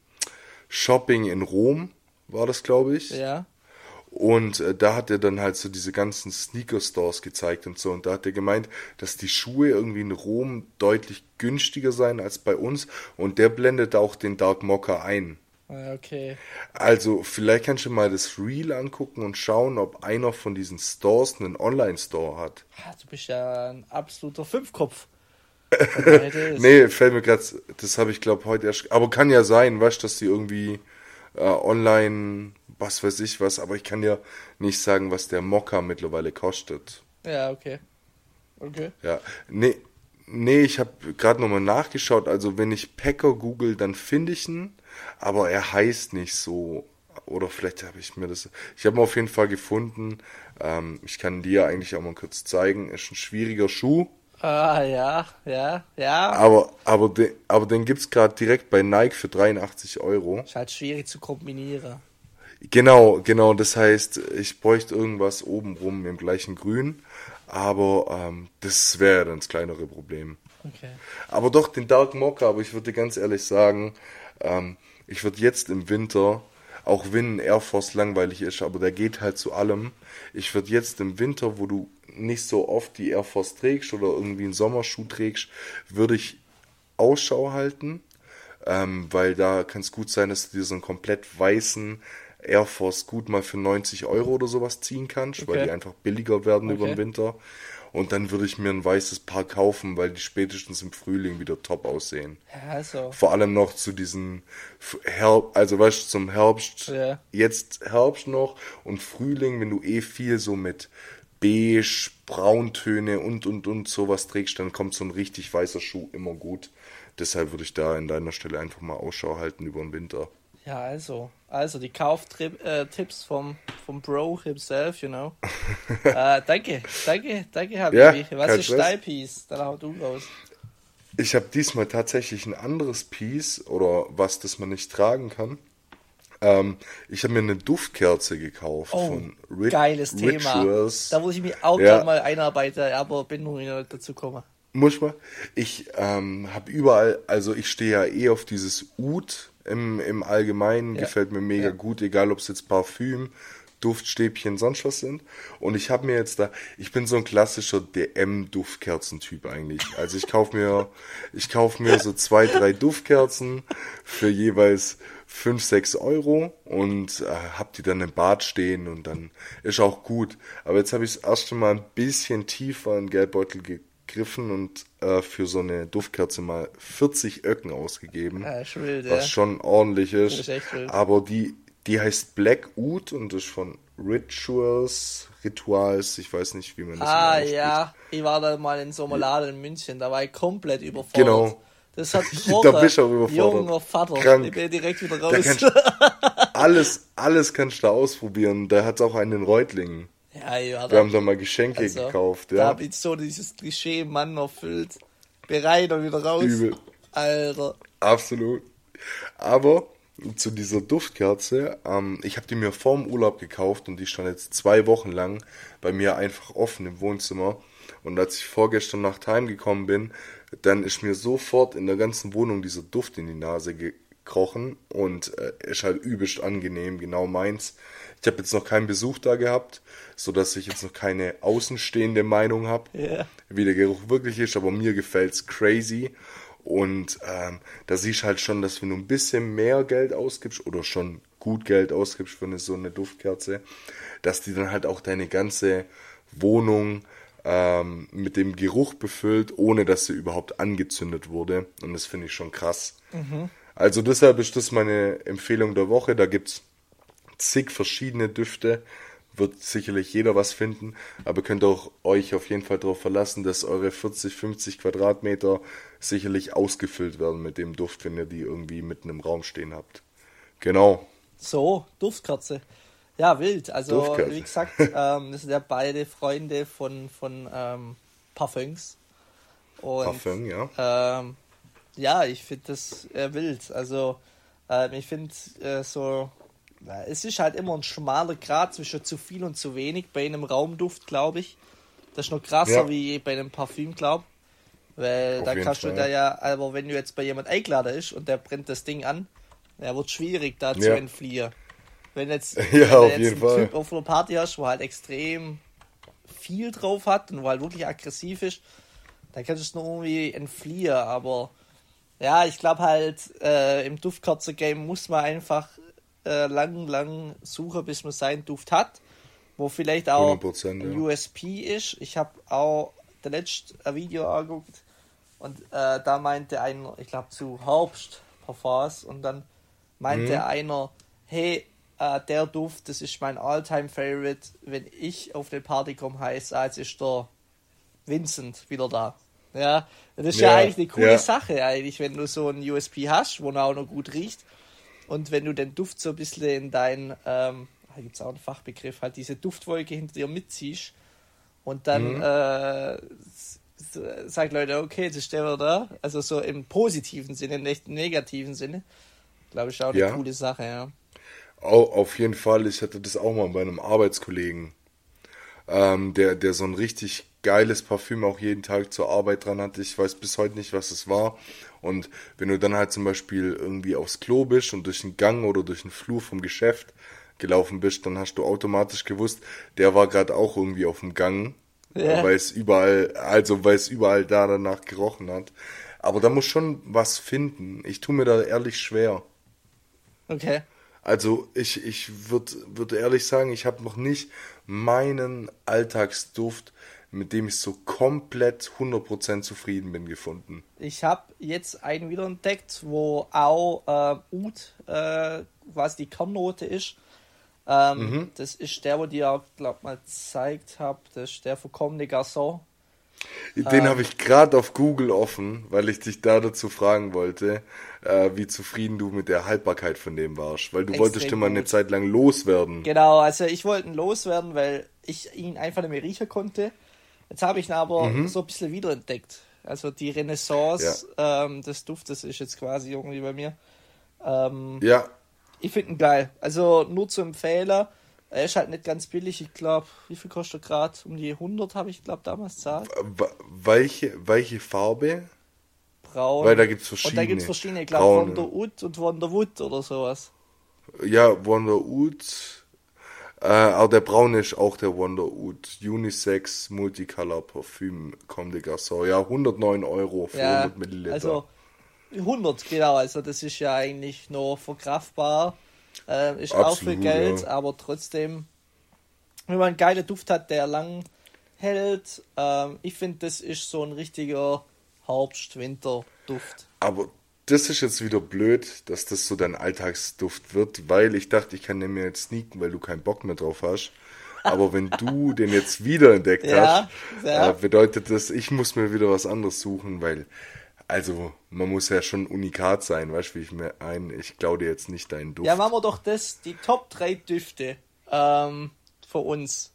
Shopping in Rom, war das, glaube ich. Ja. Und äh, da hat er dann halt so diese ganzen Sneaker-Stores gezeigt und so. Und da hat er gemeint, dass die Schuhe irgendwie in Rom deutlich günstiger seien als bei uns. Und der blendet auch den Dark Mocker ein. Ah, okay. Also, vielleicht kannst du mal das Reel angucken und schauen, ob einer von diesen Stores einen Online-Store hat. Ah, du bist ja ein absoluter Fünfkopf. nee, fällt mir gerade, das habe ich glaube heute erst, aber kann ja sein, weißt du, dass die irgendwie äh, online, was weiß ich was, aber ich kann ja nicht sagen, was der Mokka mittlerweile kostet. Ja, okay. Okay. Ja, nee, nee, ich habe gerade nochmal nachgeschaut, also wenn ich Packer google, dann finde ich ihn aber er heißt nicht so. Oder vielleicht habe ich mir das. Ich habe ihn auf jeden Fall gefunden. Ähm, ich kann dir eigentlich auch mal kurz zeigen. Ist ein schwieriger Schuh. Ah, ja, ja, ja. Aber, aber, de, aber den gibt es gerade direkt bei Nike für 83 Euro. Ist halt schwierig zu kombinieren. Genau, genau. Das heißt, ich bräuchte irgendwas obenrum im gleichen Grün. Aber ähm, das wäre dann das kleinere Problem. Okay. Aber doch, den Dark Mocha, aber ich würde ganz ehrlich sagen, ähm, ich würde jetzt im Winter, auch wenn ein Air Force langweilig ist, aber der geht halt zu allem. Ich würde jetzt im Winter, wo du nicht so oft die Air Force trägst oder irgendwie einen Sommerschuh trägst, würde ich Ausschau halten, ähm, weil da kann es gut sein, dass du dir so einen komplett weißen Air Force gut mal für 90 Euro oder sowas ziehen kannst, okay. weil die einfach billiger werden okay. über den Winter. Und dann würde ich mir ein weißes Paar kaufen, weil die spätestens im Frühling wieder top aussehen. Ja, also. Vor allem noch zu diesen Herbst, also weißt du, zum Herbst, ja. jetzt Herbst noch und Frühling, wenn du eh viel so mit beige, Brauntöne und und und sowas trägst, dann kommt so ein richtig weißer Schuh immer gut. Deshalb würde ich da in deiner Stelle einfach mal Ausschau halten über den Winter. Ja, also. Also die Kauftipps äh, vom, vom Bro himself, you know. äh, danke, danke, danke, Habibi. Ja, Was ist dein Piece? Dann hau du raus. Ich habe diesmal tatsächlich ein anderes Piece oder was, das man nicht tragen kann. Ähm, ich habe mir eine Duftkerze gekauft oh, von Rit geiles Rituals. Thema. Da muss ich mich auch ja. mal einarbeiten, aber bin noch nicht dazu gekommen. Muss man. Ich ähm, habe überall, also ich stehe ja eh auf dieses Ud im, im Allgemeinen. Ja. Gefällt mir mega ja. gut, egal ob es jetzt Parfüm, Duftstäbchen, sonst was sind. Und ich habe mir jetzt da, ich bin so ein klassischer DM-Duftkerzentyp eigentlich. Also ich kaufe mir, ich kaufe mir so zwei, drei Duftkerzen für jeweils fünf, sechs Euro und äh, hab die dann im Bad stehen und dann ist auch gut. Aber jetzt habe ich das erste Mal ein bisschen tiefer in Geldbeutel ge gegriffen und äh, für so eine Duftkerze mal 40 Öcken ausgegeben. Schon wild, was ja. schon ordentlich ist. ist Aber die, die heißt Black Oud und ist von Rituals, Rituals, ich weiß nicht, wie man das Ah, ja, ich war da mal in so einem Laden in München, da war ich komplett überfordert. Genau. Das hat da bist du auch überfordert. Junger Vater, Krank. ich bin direkt wieder raus. alles, alles kannst du da ausprobieren. Da hat es auch einen in Reutlingen. Ja, ja, Wir haben da mal Geschenke also, gekauft, ja. Da habe ich so dieses Klischee Mann erfüllt. Bereit und wieder raus. Übel. Alter. Absolut. Aber zu dieser Duftkerze, ähm, ich habe die mir vorm Urlaub gekauft und die stand jetzt zwei Wochen lang bei mir einfach offen im Wohnzimmer. Und als ich vorgestern Nacht heimgekommen bin, dann ist mir sofort in der ganzen Wohnung dieser Duft in die Nase gekrochen und äh, ist halt übelst angenehm, genau meins. Ich habe jetzt noch keinen Besuch da gehabt, so dass ich jetzt noch keine außenstehende Meinung habe, yeah. wie der Geruch wirklich ist, aber mir gefällt's crazy. Und ähm, da siehst halt schon, dass wenn du ein bisschen mehr Geld ausgibst oder schon gut Geld ausgibst für eine, so eine Duftkerze, dass die dann halt auch deine ganze Wohnung ähm, mit dem Geruch befüllt, ohne dass sie überhaupt angezündet wurde. Und das finde ich schon krass. Mhm. Also deshalb ist das meine Empfehlung der Woche. Da gibt's zig verschiedene Düfte. Wird sicherlich jeder was finden, aber könnt auch euch auf jeden Fall darauf verlassen, dass eure 40, 50 Quadratmeter sicherlich ausgefüllt werden mit dem Duft, wenn ihr die irgendwie mitten im Raum stehen habt. Genau. So, Duftkerze. Ja, wild. Also, Duftkerze. wie gesagt, ähm, das sind ja beide Freunde von, von ähm, Parfums. Und, Parfum, ja. Ähm, ja, ich finde das äh, wild. Also, Ähm, ich finde äh, so, es ist halt immer ein schmaler Grad zwischen zu viel und zu wenig bei einem Raumduft, glaube ich. Das ist noch krasser ja. wie bei einem Parfüm, glaube Weil Auf da kannst Fall. du da ja, aber wenn du jetzt bei jemand eingeladen ist und der brennt das Ding an, ja, wird schwierig da ja. zu entfliehen. Wenn jetzt, ja, wenn auf jetzt jeden Fall. Typ auf einer Party hast, wo halt extrem viel drauf hat und wo halt wirklich aggressiv ist, dann kannst du es nur irgendwie entfliehen, aber ja, ich glaube halt, äh, im Duftkerze-Game muss man einfach äh, lang, lang suchen, bis man seinen Duft hat. Wo vielleicht auch ein ja. USP ist. Ich habe auch der letzte Video angeguckt und äh, da meinte einer, ich glaube zu Herbst Parfums und dann meinte mhm. einer, hey, äh, der Duft, das ist mein Alltime Favorite. Wenn ich auf eine Party komme, heißt als ist der Vincent wieder da. Ja, das ist ja, ja eigentlich eine coole ja. Sache, eigentlich, wenn du so ein USP hast, wo er auch noch gut riecht. Und wenn du den Duft so ein bisschen in dein, ähm, da gibt es auch einen Fachbegriff, halt diese Duftwolke hinter dir mitziehst und dann mhm. äh, sagt Leute, okay, jetzt ist der da. Also so im positiven Sinne, nicht im negativen Sinne. Glaube ich auch eine ja. coole Sache, ja. Auch, auf jeden Fall, ich hatte das auch mal bei einem Arbeitskollegen, ähm, der, der so ein richtig geiles Parfüm auch jeden Tag zur Arbeit dran hatte. Ich weiß bis heute nicht, was es war. Und wenn du dann halt zum Beispiel irgendwie aufs Klo bist und durch einen Gang oder durch einen Flur vom Geschäft gelaufen bist, dann hast du automatisch gewusst, der war gerade auch irgendwie auf dem Gang, ja. weil es überall, also weil es überall da danach gerochen hat. Aber da muss schon was finden. Ich tue mir da ehrlich schwer. Okay. Also ich, ich würde würd ehrlich sagen, ich habe noch nicht meinen Alltagsduft mit dem ich so komplett 100% zufrieden bin, gefunden. Ich habe jetzt einen wieder entdeckt, wo auch äh, Ud, äh, was die Kernnote ist. Ähm, mhm. Das ist der, wo die ja, glaube mal gezeigt habe. Das ist der von Comme des Garçons. Den ähm, habe ich gerade auf Google offen, weil ich dich da dazu fragen wollte, äh, wie zufrieden du mit der Haltbarkeit von dem warst. Weil du wolltest immer eine Zeit lang loswerden. Genau, also ich wollte ihn loswerden, weil ich ihn einfach nicht mehr riechen konnte. Jetzt habe ich ihn aber mhm. so ein bisschen wiederentdeckt. Also die Renaissance ja. ähm, des Duftes ist jetzt quasi irgendwie bei mir. Ähm, ja. Ich finde ihn geil. Also nur zu empfehlen. Er ist halt nicht ganz billig. Ich glaube, wie viel kostet er gerade? Um die 100 habe ich, glaube damals zahlt. Welche, welche Farbe? Braun. Weil da gibt es verschiedene. Und da gibt es verschiedene. Ich glaube, Wonderwood und Wonderwood oder sowas. Ja, Wonderwood. Äh, aber der braune ist auch der Wonder Oud. Unisex Multicolor Parfüm Comme des Garçons. Ja, 109 Euro für ja, 100 Milliliter. Also 100, genau. Also das ist ja eigentlich nur verkraftbar. Äh, ist Absolut, auch viel Geld, ja. aber trotzdem, wenn man einen geilen Duft hat, der lang hält, ähm, ich finde, das ist so ein richtiger Herbst-Winter-Duft. Aber das ist jetzt wieder blöd, dass das so dein Alltagsduft wird, weil ich dachte, ich kann den mir jetzt sneaken, weil du keinen Bock mehr drauf hast. Aber wenn du den jetzt wieder entdeckt ja, hast, ja. Äh, bedeutet das, ich muss mir wieder was anderes suchen, weil, also, man muss ja schon unikat sein, weißt du, wie ich mir ein, ich glaube dir jetzt nicht deinen Duft. Ja, machen wir doch das, die Top 3 Düfte ähm, für uns.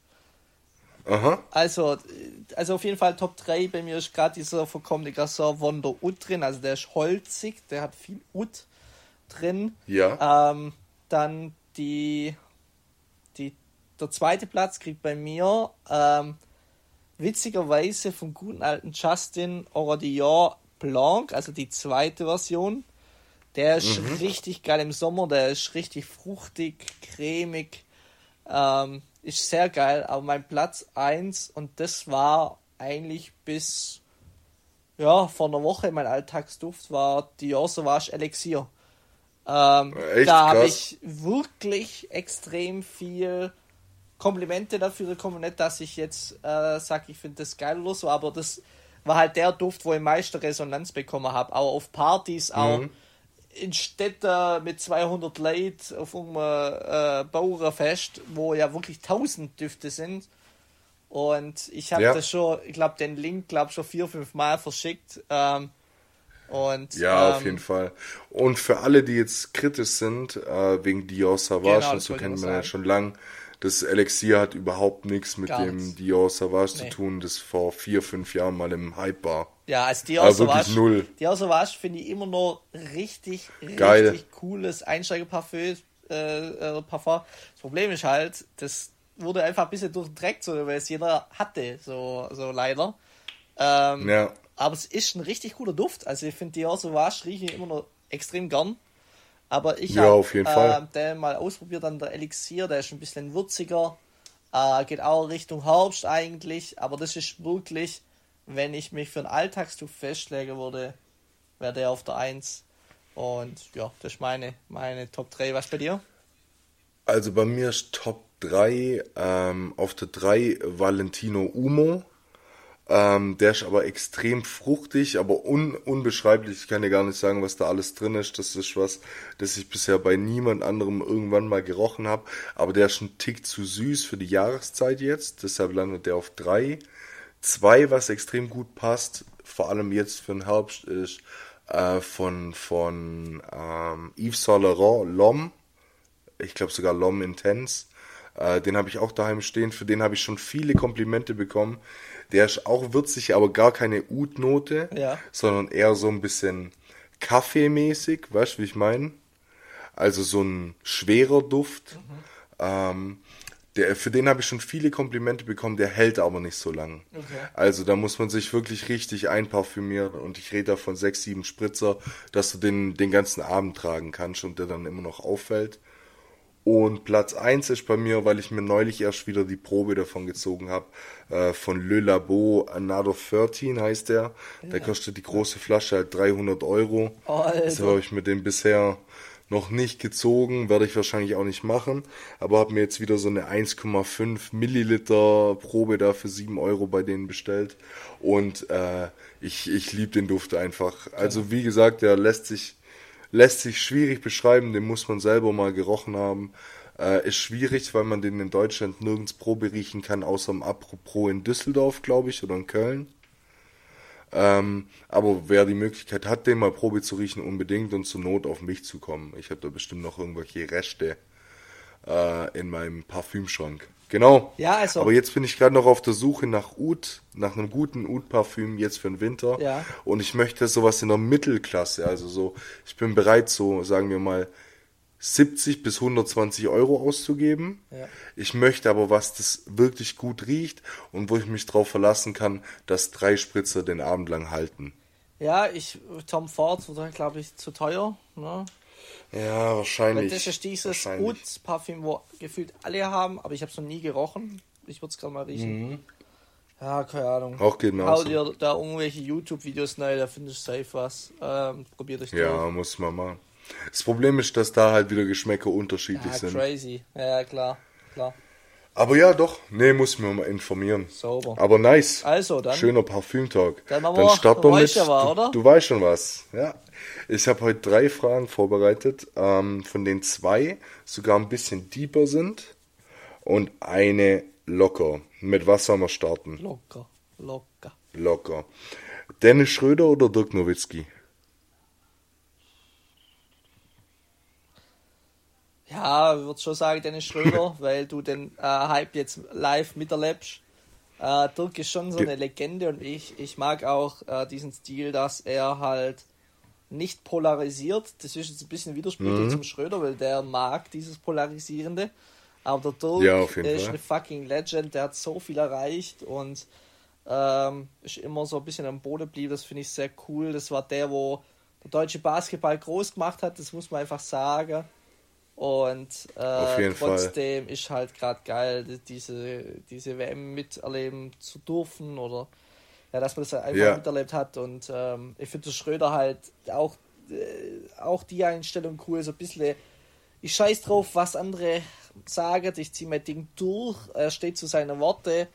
Aha. Also, also auf jeden Fall Top 3. Bei mir ist gerade dieser verkommene Gasser Wonder Ut drin. Also der ist holzig, der hat viel Ut drin. Ja. Ähm, dann die, die, der zweite Platz kriegt bei mir ähm, witzigerweise vom guten alten Justin Oradillon Blanc, also die zweite Version. Der ist mhm. richtig geil im Sommer, der ist richtig fruchtig, cremig. Ähm, ist sehr geil, aber mein Platz 1 und das war eigentlich bis ja, vor einer Woche mein Alltagsduft war Dior Sauvage Elixier. Ähm, da habe ich wirklich extrem viel Komplimente dafür bekommen. Nicht, dass ich jetzt äh, sage, ich finde das geil oder so, aber das war halt der Duft, wo ich meiste Resonanz bekommen habe. Auch auf Partys, auch mhm in Städten mit 200 Leuten auf einem äh, Bauernfest, wo ja wirklich 1000 Düfte sind. Und ich habe ja. das schon, ich glaube, den Link, glaube schon vier, fünf Mal verschickt. Ähm, und, ja, ähm, auf jeden Fall. Und für alle, die jetzt kritisch sind, äh, wegen Dior Savage, genau, und so kennt man ja schon lang, das Elixier hat überhaupt nichts mit Gar dem nichts. Dior Savage nee. zu tun, das vor vier, fünf Jahren mal im Hype war. Ja, also die Außerwasch, null. die Außerwasch finde ich immer noch richtig, Geil. richtig cooles Einsteigerparfüm. Äh, äh, Parfum. Das Problem ist halt, das wurde einfach ein bisschen durchdreckt, so, weil es jeder hatte, so, so leider. Ähm, ja. Aber es ist ein richtig guter Duft. Also ich finde die Außerwasch rieche ich immer noch extrem gern. Aber ich ja, habe äh, den mal ausprobiert an der Elixier, der ist ein bisschen würziger. Äh, geht auch Richtung Herbst eigentlich, aber das ist wirklich wenn ich mich für einen Alltagstuch festlegen würde, wäre der auf der 1. Und ja, das ist meine, meine Top 3. Was bei dir? Also bei mir ist Top 3 ähm, auf der 3 Valentino Umo. Ähm, der ist aber extrem fruchtig, aber un unbeschreiblich. Ich kann dir gar nicht sagen, was da alles drin ist. Das ist was, das ich bisher bei niemand anderem irgendwann mal gerochen habe. Aber der ist ein Tick zu süß für die Jahreszeit jetzt. Deshalb landet der auf 3. Zwei, was extrem gut passt, vor allem jetzt für den Herbst, ist äh, von, von ähm, Yves Saint Laurent, L'Homme. Ich glaube sogar L'Homme Intense. Äh, den habe ich auch daheim stehen. Für den habe ich schon viele Komplimente bekommen. Der ist auch würzig, aber gar keine Ud-Note, ja. sondern eher so ein bisschen Kaffeemäßig, weißt du, wie ich meine? Also so ein schwerer Duft. Mhm. Ähm, der, für den habe ich schon viele Komplimente bekommen, der hält aber nicht so lang. Okay. Also da muss man sich wirklich richtig einparfümieren und ich rede da von sechs, sieben Spritzer, dass du den den ganzen Abend tragen kannst und der dann immer noch auffällt. Und Platz eins ist bei mir, weil ich mir neulich erst wieder die Probe davon gezogen habe, äh, von Le Labo Another 13 heißt der. Ja. Der kostet die große Flasche halt 300 Euro. Oh, Alter. So habe ich mir den bisher noch nicht gezogen, werde ich wahrscheinlich auch nicht machen, aber habe mir jetzt wieder so eine 1,5 Milliliter Probe da für 7 Euro bei denen bestellt und äh, ich, ich liebe den Duft einfach. Also wie gesagt, der lässt sich, lässt sich schwierig beschreiben, den muss man selber mal gerochen haben. Äh, ist schwierig, weil man den in Deutschland nirgends Probe riechen kann, außer im Apropos in Düsseldorf, glaube ich, oder in Köln. Ähm, aber wer die Möglichkeit hat, den mal Probe zu riechen, unbedingt und zur Not auf mich zu kommen. Ich habe da bestimmt noch irgendwelche Reste äh, in meinem Parfümschrank. Genau. Ja, also. Aber jetzt bin ich gerade noch auf der Suche nach Oud, nach einem guten Oud-Parfüm jetzt für den Winter. Ja. Und ich möchte sowas in der Mittelklasse. Also so, ich bin bereit, so, sagen wir mal, 70 bis 120 Euro auszugeben. Ja. Ich möchte aber was, das wirklich gut riecht und wo ich mich darauf verlassen kann, dass drei Spritzer den Abend lang halten. Ja, ich, Tom Ford, glaube ich, zu teuer. Ne? Ja, wahrscheinlich. Weil das ist dieses Oud-Parfüm, wo gefühlt alle haben, aber ich habe es noch nie gerochen. Ich würde es gerade mal riechen. Mhm. Ja, keine Ahnung. Auch geht mir Hau dir da irgendwelche YouTube-Videos rein, da findest du safe was. Ähm, probiert euch Ja, durch. muss man mal. Das Problem ist, dass da halt wieder Geschmäcker unterschiedlich ja, sind. Crazy. Ja, klar, klar. Aber ja, doch. Nee, muss ich mir mal informieren. Sauber. Aber nice. Also, dann. Schöner Parfümtag. Dann, dann starten wir mit. War, oder? Du, du, weißt schon was. Ja. Ich habe heute drei Fragen vorbereitet, ähm, von denen zwei sogar ein bisschen deeper sind und eine locker. Mit was sollen wir starten? Locker. Locker. Locker. Dennis Schröder oder Dirk Nowitzki? Ja, ich würde schon sagen, Dennis Schröder, weil du den äh, Hype jetzt live miterlebst. Äh, Dirk ist schon so eine Legende und ich, ich mag auch äh, diesen Stil, dass er halt nicht polarisiert. Das ist jetzt ein bisschen widersprüchlich mhm. zum Schröder, weil der mag dieses Polarisierende. Aber der Dirk ja, ist Fall. eine fucking Legend, der hat so viel erreicht und ähm, ist immer so ein bisschen am Boden geblieben. Das finde ich sehr cool. Das war der, wo der deutsche Basketball groß gemacht hat, das muss man einfach sagen. Und äh, trotzdem Fall. ist halt gerade geil, diese, diese WM miterleben zu dürfen oder ja, dass man das halt einfach ja. miterlebt hat. Und ähm, ich finde Schröder halt auch, äh, auch die Einstellung cool, so ein bisschen. Ich scheiß drauf, was andere sagen, ich ziehe mein Ding durch, er steht zu seinen Worte.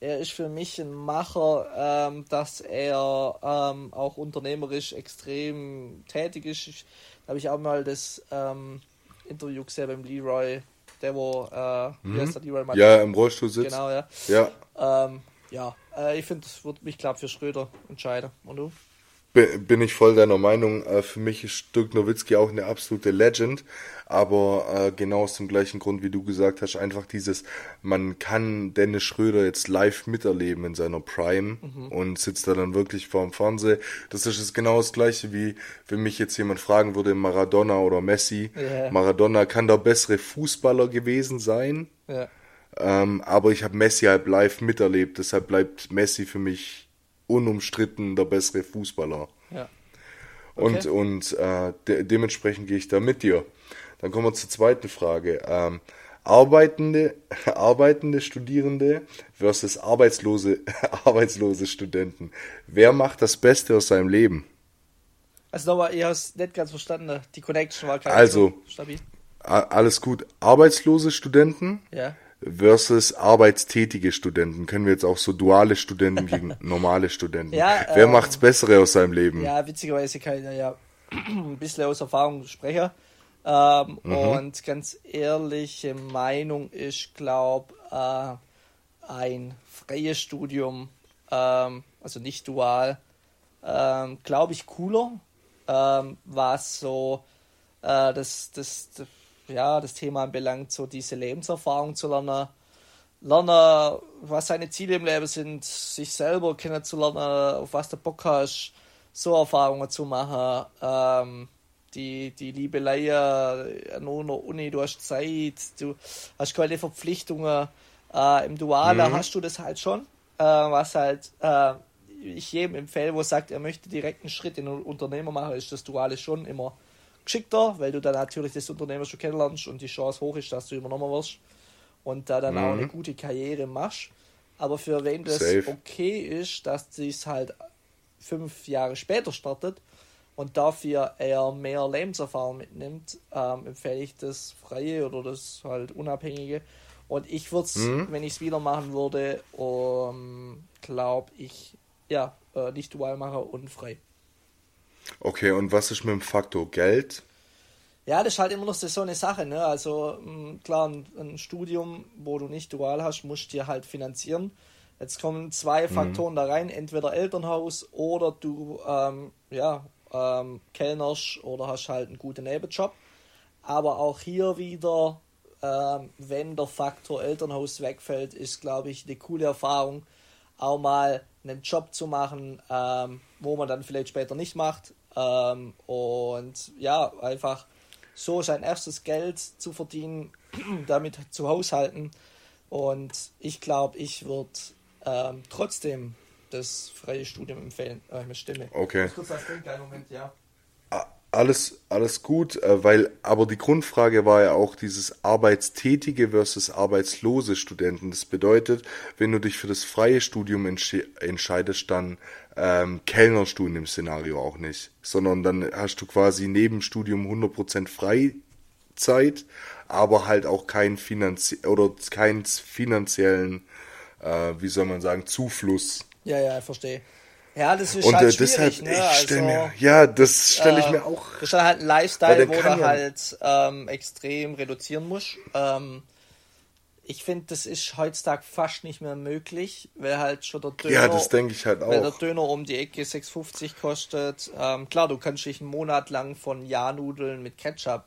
Er ist für mich ein Macher, ähm, dass er ähm, auch unternehmerisch extrem tätig ist. Da habe ich auch mal das ähm, Interview gesehen beim Leroy, der wo, äh, mhm. heißt der Leroy Martin? Ja, im Rollstuhl sitzt. Genau, ja. Ja, ähm, ja. Äh, ich finde, das würde mich, glaube für Schröder entscheiden. Und du? Bin ich voll deiner Meinung. Äh, für mich ist Dirk Nowitzki auch eine absolute Legend. Aber äh, genau aus dem gleichen Grund, wie du gesagt hast, einfach dieses, man kann Dennis Schröder jetzt live miterleben in seiner Prime mhm. und sitzt da dann wirklich vorm Fernseher. Das ist jetzt genau das gleiche, wie wenn mich jetzt jemand fragen würde, Maradona oder Messi. Yeah. Maradona kann der bessere Fußballer gewesen sein. Ja. Ähm, aber ich habe Messi halt live miterlebt, deshalb bleibt Messi für mich unumstritten der bessere Fußballer. Ja. Okay. Und, und äh, de dementsprechend gehe ich da mit dir. Dann kommen wir zur zweiten Frage. Ähm, arbeitende, arbeitende Studierende versus arbeitslose, arbeitslose Studenten. Wer macht das Beste aus seinem Leben? Also nochmal, ihr habt es nicht ganz verstanden. Die Connection war keine also, so stabil. Alles gut. Arbeitslose Studenten ja. Versus arbeitstätige Studenten. Können wir jetzt auch so duale Studenten gegen normale Studenten. Ja, Wer ähm, macht's Bessere aus seinem Leben? Ja, witzigerweise kann ich ja ein bisschen aus Erfahrung sprechen. Ähm, mhm. Und ganz ehrliche Meinung, ich glaube, äh, ein freies Studium, ähm, also nicht dual, ähm, glaube ich cooler, ähm, was so äh, das, das, das, ja, das Thema anbelangt, so diese Lebenserfahrung zu lernen, lernen, was seine Ziele im Leben sind, sich selber kennenzulernen, auf was du Bock hast, so Erfahrungen zu machen. Ähm, die, die Liebelei an einer Uni, du hast Zeit, du hast keine Verpflichtungen. Äh, Im Duale mhm. hast du das halt schon, äh, was halt äh, ich jedem empfehle, wo sagt, er möchte direkt einen Schritt in ein Unternehmer machen, ist das Duale schon immer geschickter, weil du dann natürlich das Unternehmer schon kennenlernst und die Chance hoch ist, dass du übernommen wirst und da dann mhm. auch eine gute Karriere machst. Aber für wen das Safe. okay ist, dass es halt fünf Jahre später startet, und dafür eher mehr Lebenserfahrung mitnimmt, ähm, empfehle ich das Freie oder das halt Unabhängige. Und ich würde es, mhm. wenn ich es wieder machen würde, um, glaube ich, ja, äh, nicht dual machen und frei. Okay, und was ist mit dem Faktor Geld? Ja, das ist halt immer noch so eine Sache. Ne? Also klar, ein, ein, Studium, wo du nicht dual hast, musst du dir halt finanzieren. Jetzt kommen zwei mhm. Faktoren da rein, entweder Elternhaus oder du ähm, ja, ähm, kellnerst oder hast halt einen guten Nebenjob. Aber auch hier wieder, ähm, wenn der Faktor Elternhaus wegfällt, ist, glaube ich, eine coole Erfahrung, auch mal einen Job zu machen, ähm, wo man dann vielleicht später nicht macht. Ähm, und ja, einfach so sein erstes Geld zu verdienen, damit zu haushalten. Und ich glaube, ich würde ähm, trotzdem das freie Studium empfehlen. Äh, mit Stimme. Okay. kurz das Moment, ja. Alles, alles gut, äh, weil, aber die Grundfrage war ja auch dieses arbeitstätige versus arbeitslose Studenten. Das bedeutet, wenn du dich für das freie Studium entsche entscheidest, dann ähm, kellnerst du in dem Szenario auch nicht, sondern dann hast du quasi neben Studium 100% Freizeit, aber halt auch keinen Finanzi oder keinen finanziellen, äh, wie soll man sagen, Zufluss ja, ja, verstehe. Ja, das ist und, halt äh, deshalb, ne? ich stell also, mir, ja, das stelle ich äh, mir auch. Das ist halt ein Lifestyle, wo du halt ähm, extrem reduzieren musst. Ähm, ich finde, das ist heutzutage fast nicht mehr möglich, weil halt schon der Döner. Ja, das denke ich halt auch. Weil der Döner um die Ecke 6,50 kostet. Ähm, klar, du kannst dich einen Monat lang von Ja-Nudeln mit Ketchup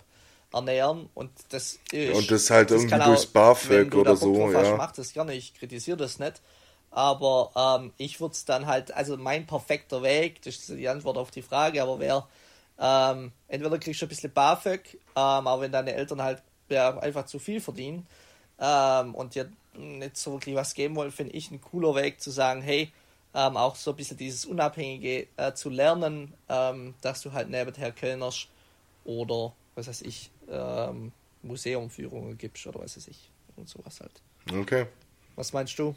ernähren und das ist. Und das halt das irgendwie durchs BAföG oder so, ja. Ich mach das gerne, ich kritisiere das nicht. Aber ähm, ich würde es dann halt, also mein perfekter Weg, das ist die Antwort auf die Frage, aber wäre, ähm, entweder kriegst du ein bisschen BAföG, ähm, aber wenn deine Eltern halt ja, einfach zu viel verdienen ähm, und dir nicht so wirklich was geben wollen, finde ich ein cooler Weg zu sagen, hey, ähm, auch so ein bisschen dieses Unabhängige äh, zu lernen, ähm, dass du halt nebenher Kellnerst oder, was weiß ich, ähm, Museumführungen gibst oder was weiß ich und sowas halt. Okay. Was meinst du?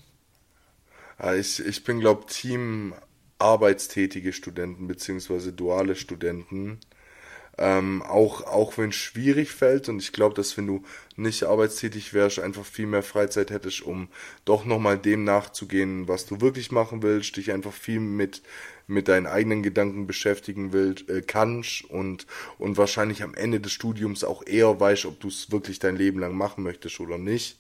Ich, ich bin, glaube Team arbeitstätige Studenten beziehungsweise duale Studenten. Ähm, auch auch wenn es schwierig fällt und ich glaube, dass wenn du nicht arbeitstätig wärst, einfach viel mehr Freizeit hättest, um doch nochmal dem nachzugehen, was du wirklich machen willst, dich einfach viel mit mit deinen eigenen Gedanken beschäftigen willst, äh, kannst und und wahrscheinlich am Ende des Studiums auch eher weißt, ob du es wirklich dein Leben lang machen möchtest oder nicht.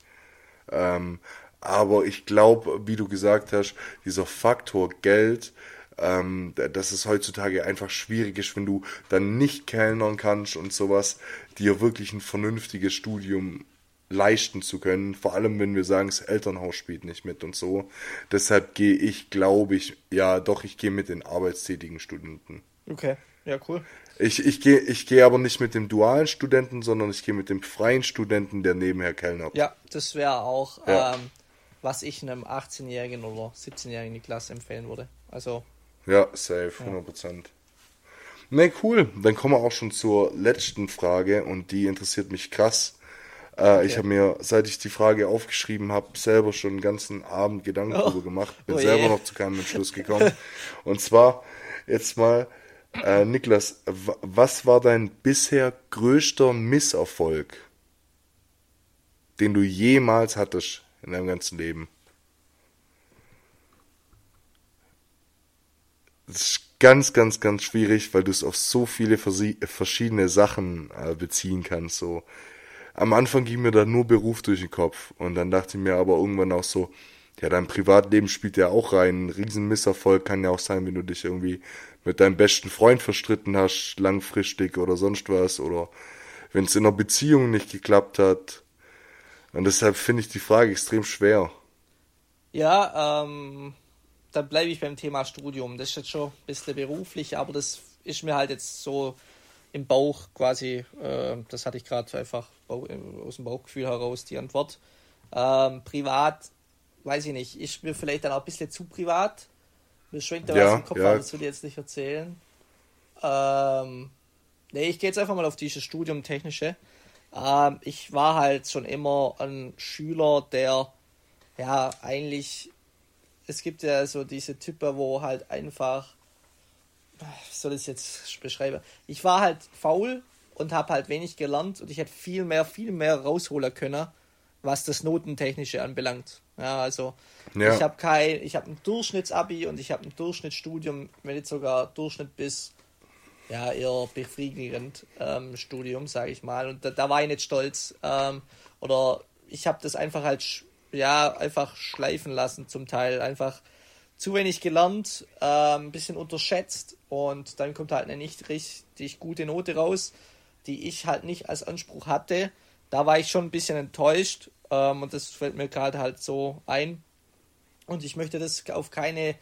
Ähm, aber ich glaube, wie du gesagt hast, dieser Faktor Geld ähm, dass es heutzutage einfach schwierig ist, wenn du dann nicht kellnern kannst und sowas, dir wirklich ein vernünftiges Studium leisten zu können. Vor allem, wenn wir sagen, das Elternhaus spielt nicht mit und so. Deshalb gehe ich, glaube ich, ja, doch, ich gehe mit den arbeitstätigen Studenten. Okay, ja, cool. Ich, ich gehe ich geh aber nicht mit dem dualen Studenten, sondern ich gehe mit dem freien Studenten, der nebenher kellnert. Ja, das wäre auch, ja. ähm, was ich einem 18-Jährigen oder 17-Jährigen in die Klasse empfehlen würde. Also. Ja, safe, 100%. Ja. Ne, cool. Dann kommen wir auch schon zur letzten Frage und die interessiert mich krass. Äh, okay. Ich habe mir, seit ich die Frage aufgeschrieben habe, selber schon den ganzen Abend Gedanken oh. darüber gemacht. Bin oh selber noch zu keinem Entschluss gekommen. und zwar jetzt mal, äh, Niklas, was war dein bisher größter Misserfolg, den du jemals hattest in deinem ganzen Leben? Ist ganz, ganz, ganz schwierig, weil du es auf so viele verschiedene Sachen äh, beziehen kannst. So am Anfang ging mir da nur Beruf durch den Kopf und dann dachte ich mir aber irgendwann auch so, ja, dein Privatleben spielt ja auch rein. Ein Riesenmisserfolg kann ja auch sein, wenn du dich irgendwie mit deinem besten Freund verstritten hast, langfristig oder sonst was, oder wenn es in einer Beziehung nicht geklappt hat. Und deshalb finde ich die Frage extrem schwer. Ja, ähm, da bleibe ich beim Thema Studium. Das ist jetzt schon ein bisschen beruflich, aber das ist mir halt jetzt so im Bauch quasi, äh, das hatte ich gerade einfach aus dem Bauchgefühl heraus die Antwort. Ähm, privat, weiß ich nicht, ist mir vielleicht dann auch ein bisschen zu privat. Mir schwenkt da ja, was im Kopf, ja. aber das will ich jetzt nicht erzählen. Ähm, nee, ich gehe jetzt einfach mal auf dieses Studium technische. Ähm, ich war halt schon immer ein Schüler, der ja eigentlich, es gibt ja so diese Typen, wo halt einfach wie soll ich es jetzt beschreiben? Ich war halt faul und habe halt wenig gelernt und ich hätte viel mehr, viel mehr rausholen können, was das Notentechnische anbelangt. Ja, also ja. ich habe kein, ich habe ein Durchschnittsabi und ich habe ein Durchschnittsstudium, wenn nicht sogar Durchschnitt bis ja eher befriedigend ähm, Studium, sage ich mal. Und da, da, war ich nicht stolz. Ähm, oder ich habe das einfach halt ja einfach schleifen lassen zum Teil einfach zu wenig gelernt, äh, ein bisschen unterschätzt und dann kommt halt eine nicht richtig gute Note raus, die ich halt nicht als Anspruch hatte. Da war ich schon ein bisschen enttäuscht ähm, und das fällt mir gerade halt so ein. Und ich möchte das auf keine,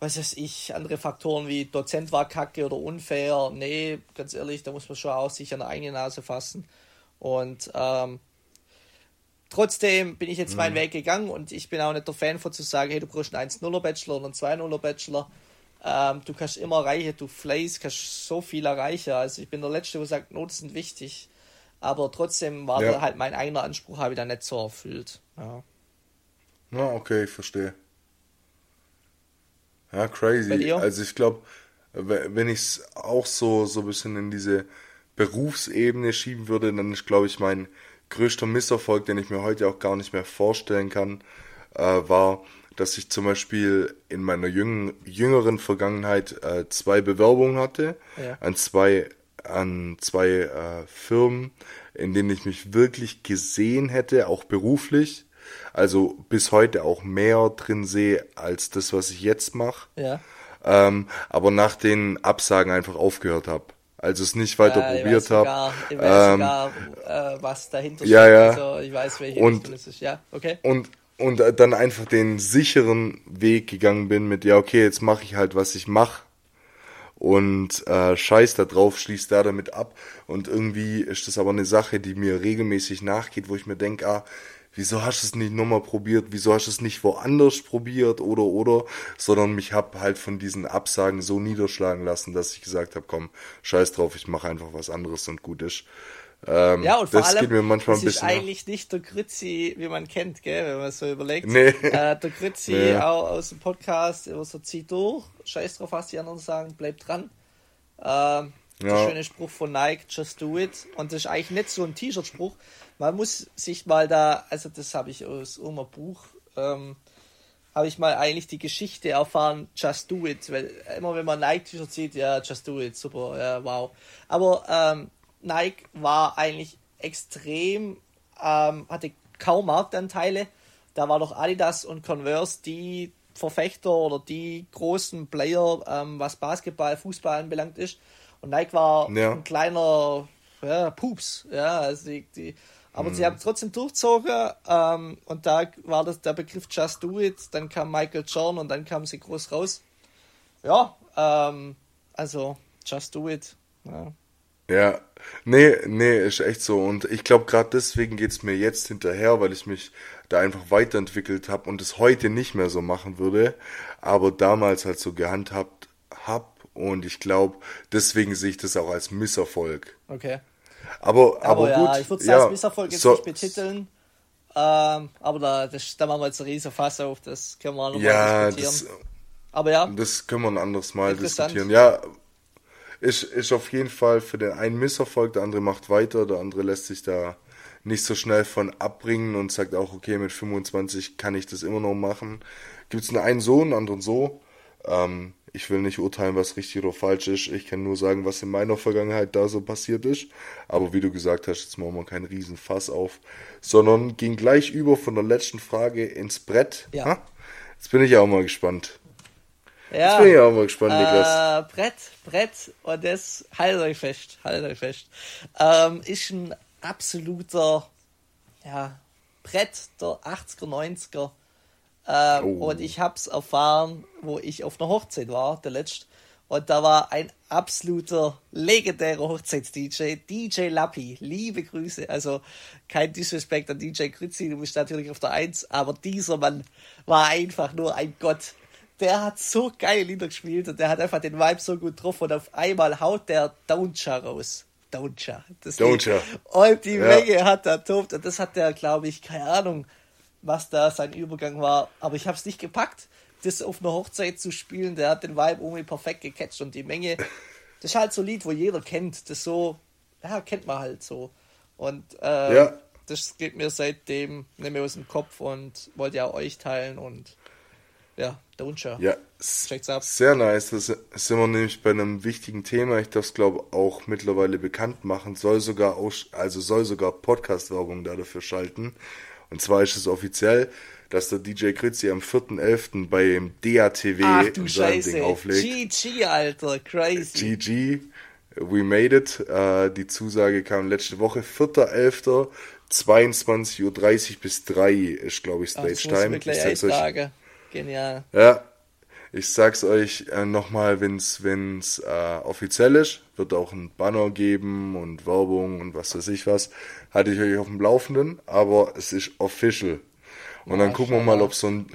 was weiß ich, andere Faktoren wie Dozent war kacke oder unfair. Nee, ganz ehrlich, da muss man schon auch sich an der eigene Nase fassen. Und ähm, Trotzdem bin ich jetzt mhm. meinen Weg gegangen und ich bin auch nicht der Fan von zu sagen, hey, du brauchst einen 1-0er Bachelor oder einen 2-0er Bachelor. Ähm, du kannst immer erreichen, du Fleiß kannst so viel erreichen. Also ich bin der Letzte, der sagt, Noten sind wichtig. Aber trotzdem war ja. halt mein eigener Anspruch, habe ich da nicht so erfüllt. Ja. Na, okay, ich verstehe. Ja, crazy. Also ich glaube, wenn ich es auch so, so ein bisschen in diese Berufsebene schieben würde, dann ist, glaube ich, mein größter Misserfolg, den ich mir heute auch gar nicht mehr vorstellen kann, äh, war, dass ich zum Beispiel in meiner jüng jüngeren Vergangenheit äh, zwei Bewerbungen hatte ja. an zwei an zwei äh, Firmen, in denen ich mich wirklich gesehen hätte, auch beruflich. Also bis heute auch mehr drin sehe als das, was ich jetzt mache. Ja. Ähm, aber nach den Absagen einfach aufgehört habe also es nicht weiter ja, probiert habe. Ich weiß ähm, sogar, äh, was dahinter ja, steht. Ja. Also ich weiß, welche und, es ist. Ja, okay. Und, und dann einfach den sicheren Weg gegangen bin mit, ja, okay, jetzt mache ich halt, was ich mache. Und äh, scheiß da drauf, schließt da damit ab. Und irgendwie ist das aber eine Sache, die mir regelmäßig nachgeht, wo ich mir denke, ah, wieso hast du es nicht nochmal probiert, wieso hast du es nicht woanders probiert oder oder, sondern mich hab halt von diesen Absagen so niederschlagen lassen, dass ich gesagt habe, komm, scheiß drauf, ich mache einfach was anderes und gut ist. Ähm, ja, und vor das allem, geht mir manchmal ein bisschen. ist eigentlich nicht der Grützi, wie man kennt, gell, wenn man so überlegt. Nee. Äh, der Grützi nee. auch aus dem Podcast, immer so zieht durch, scheiß drauf, was die anderen sagen, bleibt dran. Ähm, ja. Der schöne Spruch von Nike, just do it. Und das ist eigentlich nicht so ein T-Shirt-Spruch, man muss sich mal da, also das habe ich aus irgendeinem Buch, ähm, habe ich mal eigentlich die Geschichte erfahren, just do it, weil immer wenn man Nike-T-Shirt sieht, ja, just do it, super, ja, wow. Aber ähm, Nike war eigentlich extrem, ähm, hatte kaum Marktanteile. Da war doch Adidas und Converse die Verfechter oder die großen Player, ähm, was Basketball, Fußball anbelangt ist. Und Nike war ja. ein kleiner ja, Pups. Ja, also die, die aber mhm. sie haben trotzdem durchzogen ähm, und da war das der Begriff Just Do It, dann kam Michael Jordan und dann kam sie groß raus. Ja, ähm, also Just Do It. Ja. Ja, nee, nee, ist echt so. Und ich glaube, gerade deswegen geht es mir jetzt hinterher, weil ich mich da einfach weiterentwickelt habe und es heute nicht mehr so machen würde, aber damals halt so gehandhabt habe. Und ich glaube, deswegen sehe ich das auch als Misserfolg. Okay. Aber, aber, aber ja, gut. Ich würde es ja, als Misserfolg jetzt so, nicht betiteln. Ähm, aber da, das, da machen wir jetzt ein riesen Fass auf, das können wir noch ja, mal diskutieren. Das, aber ja. Das können wir ein anderes Mal diskutieren. Ja, ist, ist auf jeden Fall für den einen Misserfolg, der andere macht weiter, der andere lässt sich da nicht so schnell von abbringen und sagt auch, okay, mit 25 kann ich das immer noch machen. Gibt es einen so, einen anderen so. Ähm, ich will nicht urteilen, was richtig oder falsch ist. Ich kann nur sagen, was in meiner Vergangenheit da so passiert ist. Aber wie du gesagt hast, jetzt machen wir keinen riesen Fass auf, sondern ging gleich über von der letzten Frage ins Brett. Ja. Ha? Jetzt bin ich auch mal gespannt. Ja. Jetzt bin ich auch mal gespannt, Niklas. Äh, Brett, Brett, und das, haltet euch fest, haltet euch fest. Ähm, ist ein absoluter, ja, Brett der 80er, 90er. Ähm, oh. Und ich hab's erfahren, wo ich auf einer Hochzeit war, der letzte. Und da war ein absoluter legendärer Hochzeits-DJ, DJ Lappi. Liebe Grüße. Also kein Disrespect an DJ Grützi, du bist natürlich auf der Eins, aber dieser Mann war einfach nur ein Gott der hat so geile Lieder gespielt und der hat einfach den Vibe so gut drauf und auf einmal haut der Downcha raus. Downcha. Downcha. Und die ja. Menge hat er tobt und das hat der, glaube ich, keine Ahnung, was da sein Übergang war, aber ich habe es nicht gepackt, das auf einer Hochzeit zu spielen. Der hat den Vibe irgendwie perfekt gecatcht und die Menge, das ist halt so ein Lied, wo jeder kennt, das so, ja, kennt man halt so. Und äh, ja. das geht mir seitdem nicht mehr aus dem Kopf und wollte ja euch teilen und ja, der Wunsch. Ja, Checkt's ab. sehr nice. Das sind wir nämlich bei einem wichtigen Thema. Ich darf es, glaube auch mittlerweile bekannt machen. Soll sogar, also soll sogar Podcast-Werbung dafür schalten. Und zwar ist es offiziell, dass der DJ Kritzi am 4.11. beim DATW Ach, du Scheiße. Ding auflegt. GG, Alter, crazy. GG, we made it. Uh, die Zusage kam letzte Woche, 4.11. 22.30 Uhr bis 3 ist, glaube ich, Stage Ach, Time. Ich sag's euch, Genial. Ja, ich sag's euch äh, nochmal, wenn's, wenn's äh, offiziell ist, wird auch ein Banner geben und Werbung und was weiß ich was. Hatte ich euch auf dem Laufenden, aber es ist official. Und ja, dann gucken wir mal, ob so ein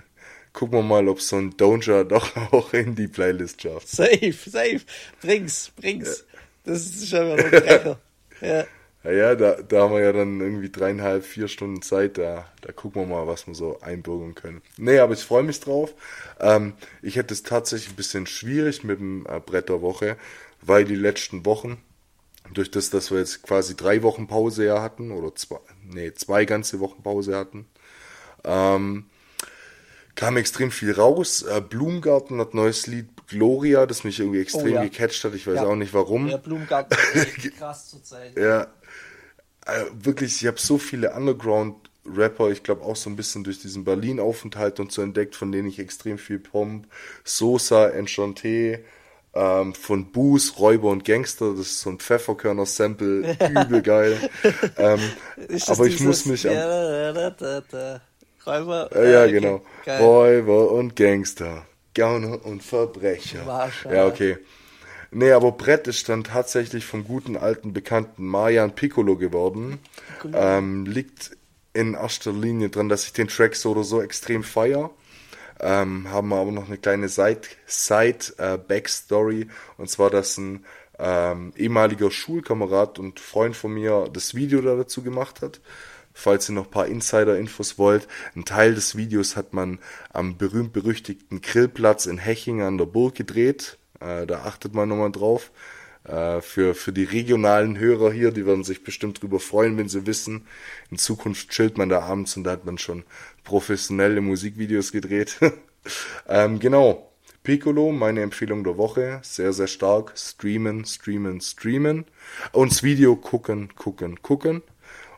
gucken wir mal, ob so ein Doja doch auch in die Playlist schafft. Safe, safe. Bring's, bring's. Ja. Das ist schon mal ein Brecher. ja. Ja, ja, da, da haben wir ja dann irgendwie dreieinhalb, vier Stunden Zeit. Da, da gucken wir mal, was wir so einbürgern können. Nee, aber ich freue mich drauf. Ähm, ich hätte es tatsächlich ein bisschen schwierig mit dem äh, Brett der Woche, weil die letzten Wochen, durch das, dass wir jetzt quasi drei Wochen Pause ja hatten, oder zwei, nee, zwei ganze Wochen Pause hatten, ähm, kam extrem viel raus. Äh, Blumengarten hat neues Lied Gloria, das mich irgendwie extrem oh, ja. gecatcht hat. Ich weiß ja. auch nicht warum. Ja, Blumengarten ist krass zurzeit. ja, äh, wirklich, ich habe so viele Underground-Rapper, ich glaube auch so ein bisschen durch diesen Berlin-Aufenthalt und so entdeckt, von denen ich extrem viel Pomp, Sosa, Enchanté, ähm, von Boos, Räuber und Gangster, das ist so ein Pfefferkörner-Sample, übel geil. ähm, aber ich muss mich am... Räuber, äh, ja, genau. Geil. Räuber und Gangster, Gauner und Verbrecher. Ja, okay. Nee, aber Brett ist dann tatsächlich vom guten alten Bekannten Marian Piccolo geworden. Ähm, liegt in erster Linie dran, dass ich den Track so oder so extrem feier. Ähm, haben aber noch eine kleine Side-Backstory. Äh, und zwar, dass ein ähm, ehemaliger Schulkamerad und Freund von mir das Video da dazu gemacht hat. Falls ihr noch ein paar Insider-Infos wollt, ein Teil des Videos hat man am berühmt-berüchtigten Grillplatz in Hechingen an der Burg gedreht. Äh, da achtet man nochmal drauf. Äh, für, für die regionalen Hörer hier, die werden sich bestimmt drüber freuen, wenn sie wissen, in Zukunft chillt man da abends und da hat man schon professionelle Musikvideos gedreht. ähm, genau. Piccolo, meine Empfehlung der Woche. Sehr, sehr stark. Streamen, streamen, streamen. Und das Video gucken, gucken, gucken.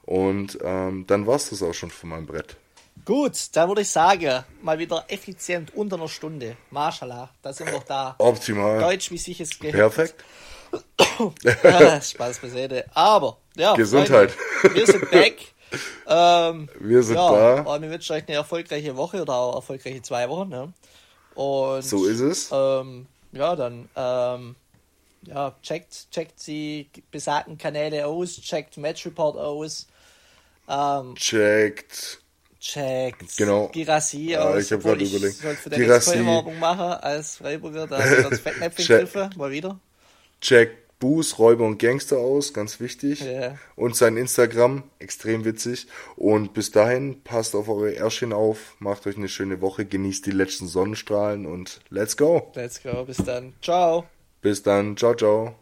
Und ähm, dann war's das auch schon von meinem Brett. Gut, dann würde ich sagen, mal wieder effizient unter einer Stunde. Mashallah, da sind wir da. Optimal. Deutsch, wie sich es gehört. Perfekt. Spaß beiseite. Aber, ja. Gesundheit. Freunde, wir sind back. Ähm, wir sind ja, da. Wir wünschen euch eine erfolgreiche Woche oder auch erfolgreiche zwei Wochen. Ne? Und, so ist es. Ähm, ja, dann ähm, ja, checkt, checkt die besagten Kanäle aus, checkt Match Report aus. Ähm, checkt. Checkt. Genau. Girassi ja, aus. Ich habe gerade überlegt. Ich sollte für den Werbung machen als Freiburger, da das Fettnäpfchen gegriffen, mal wieder. Checkt Buß, Räuber und Gangster aus, ganz wichtig. Yeah. Und sein Instagram, extrem witzig. Und bis dahin, passt auf eure Ärschchen auf, macht euch eine schöne Woche, genießt die letzten Sonnenstrahlen und let's go. Let's go, bis dann. Ciao. Bis dann, ciao, ciao.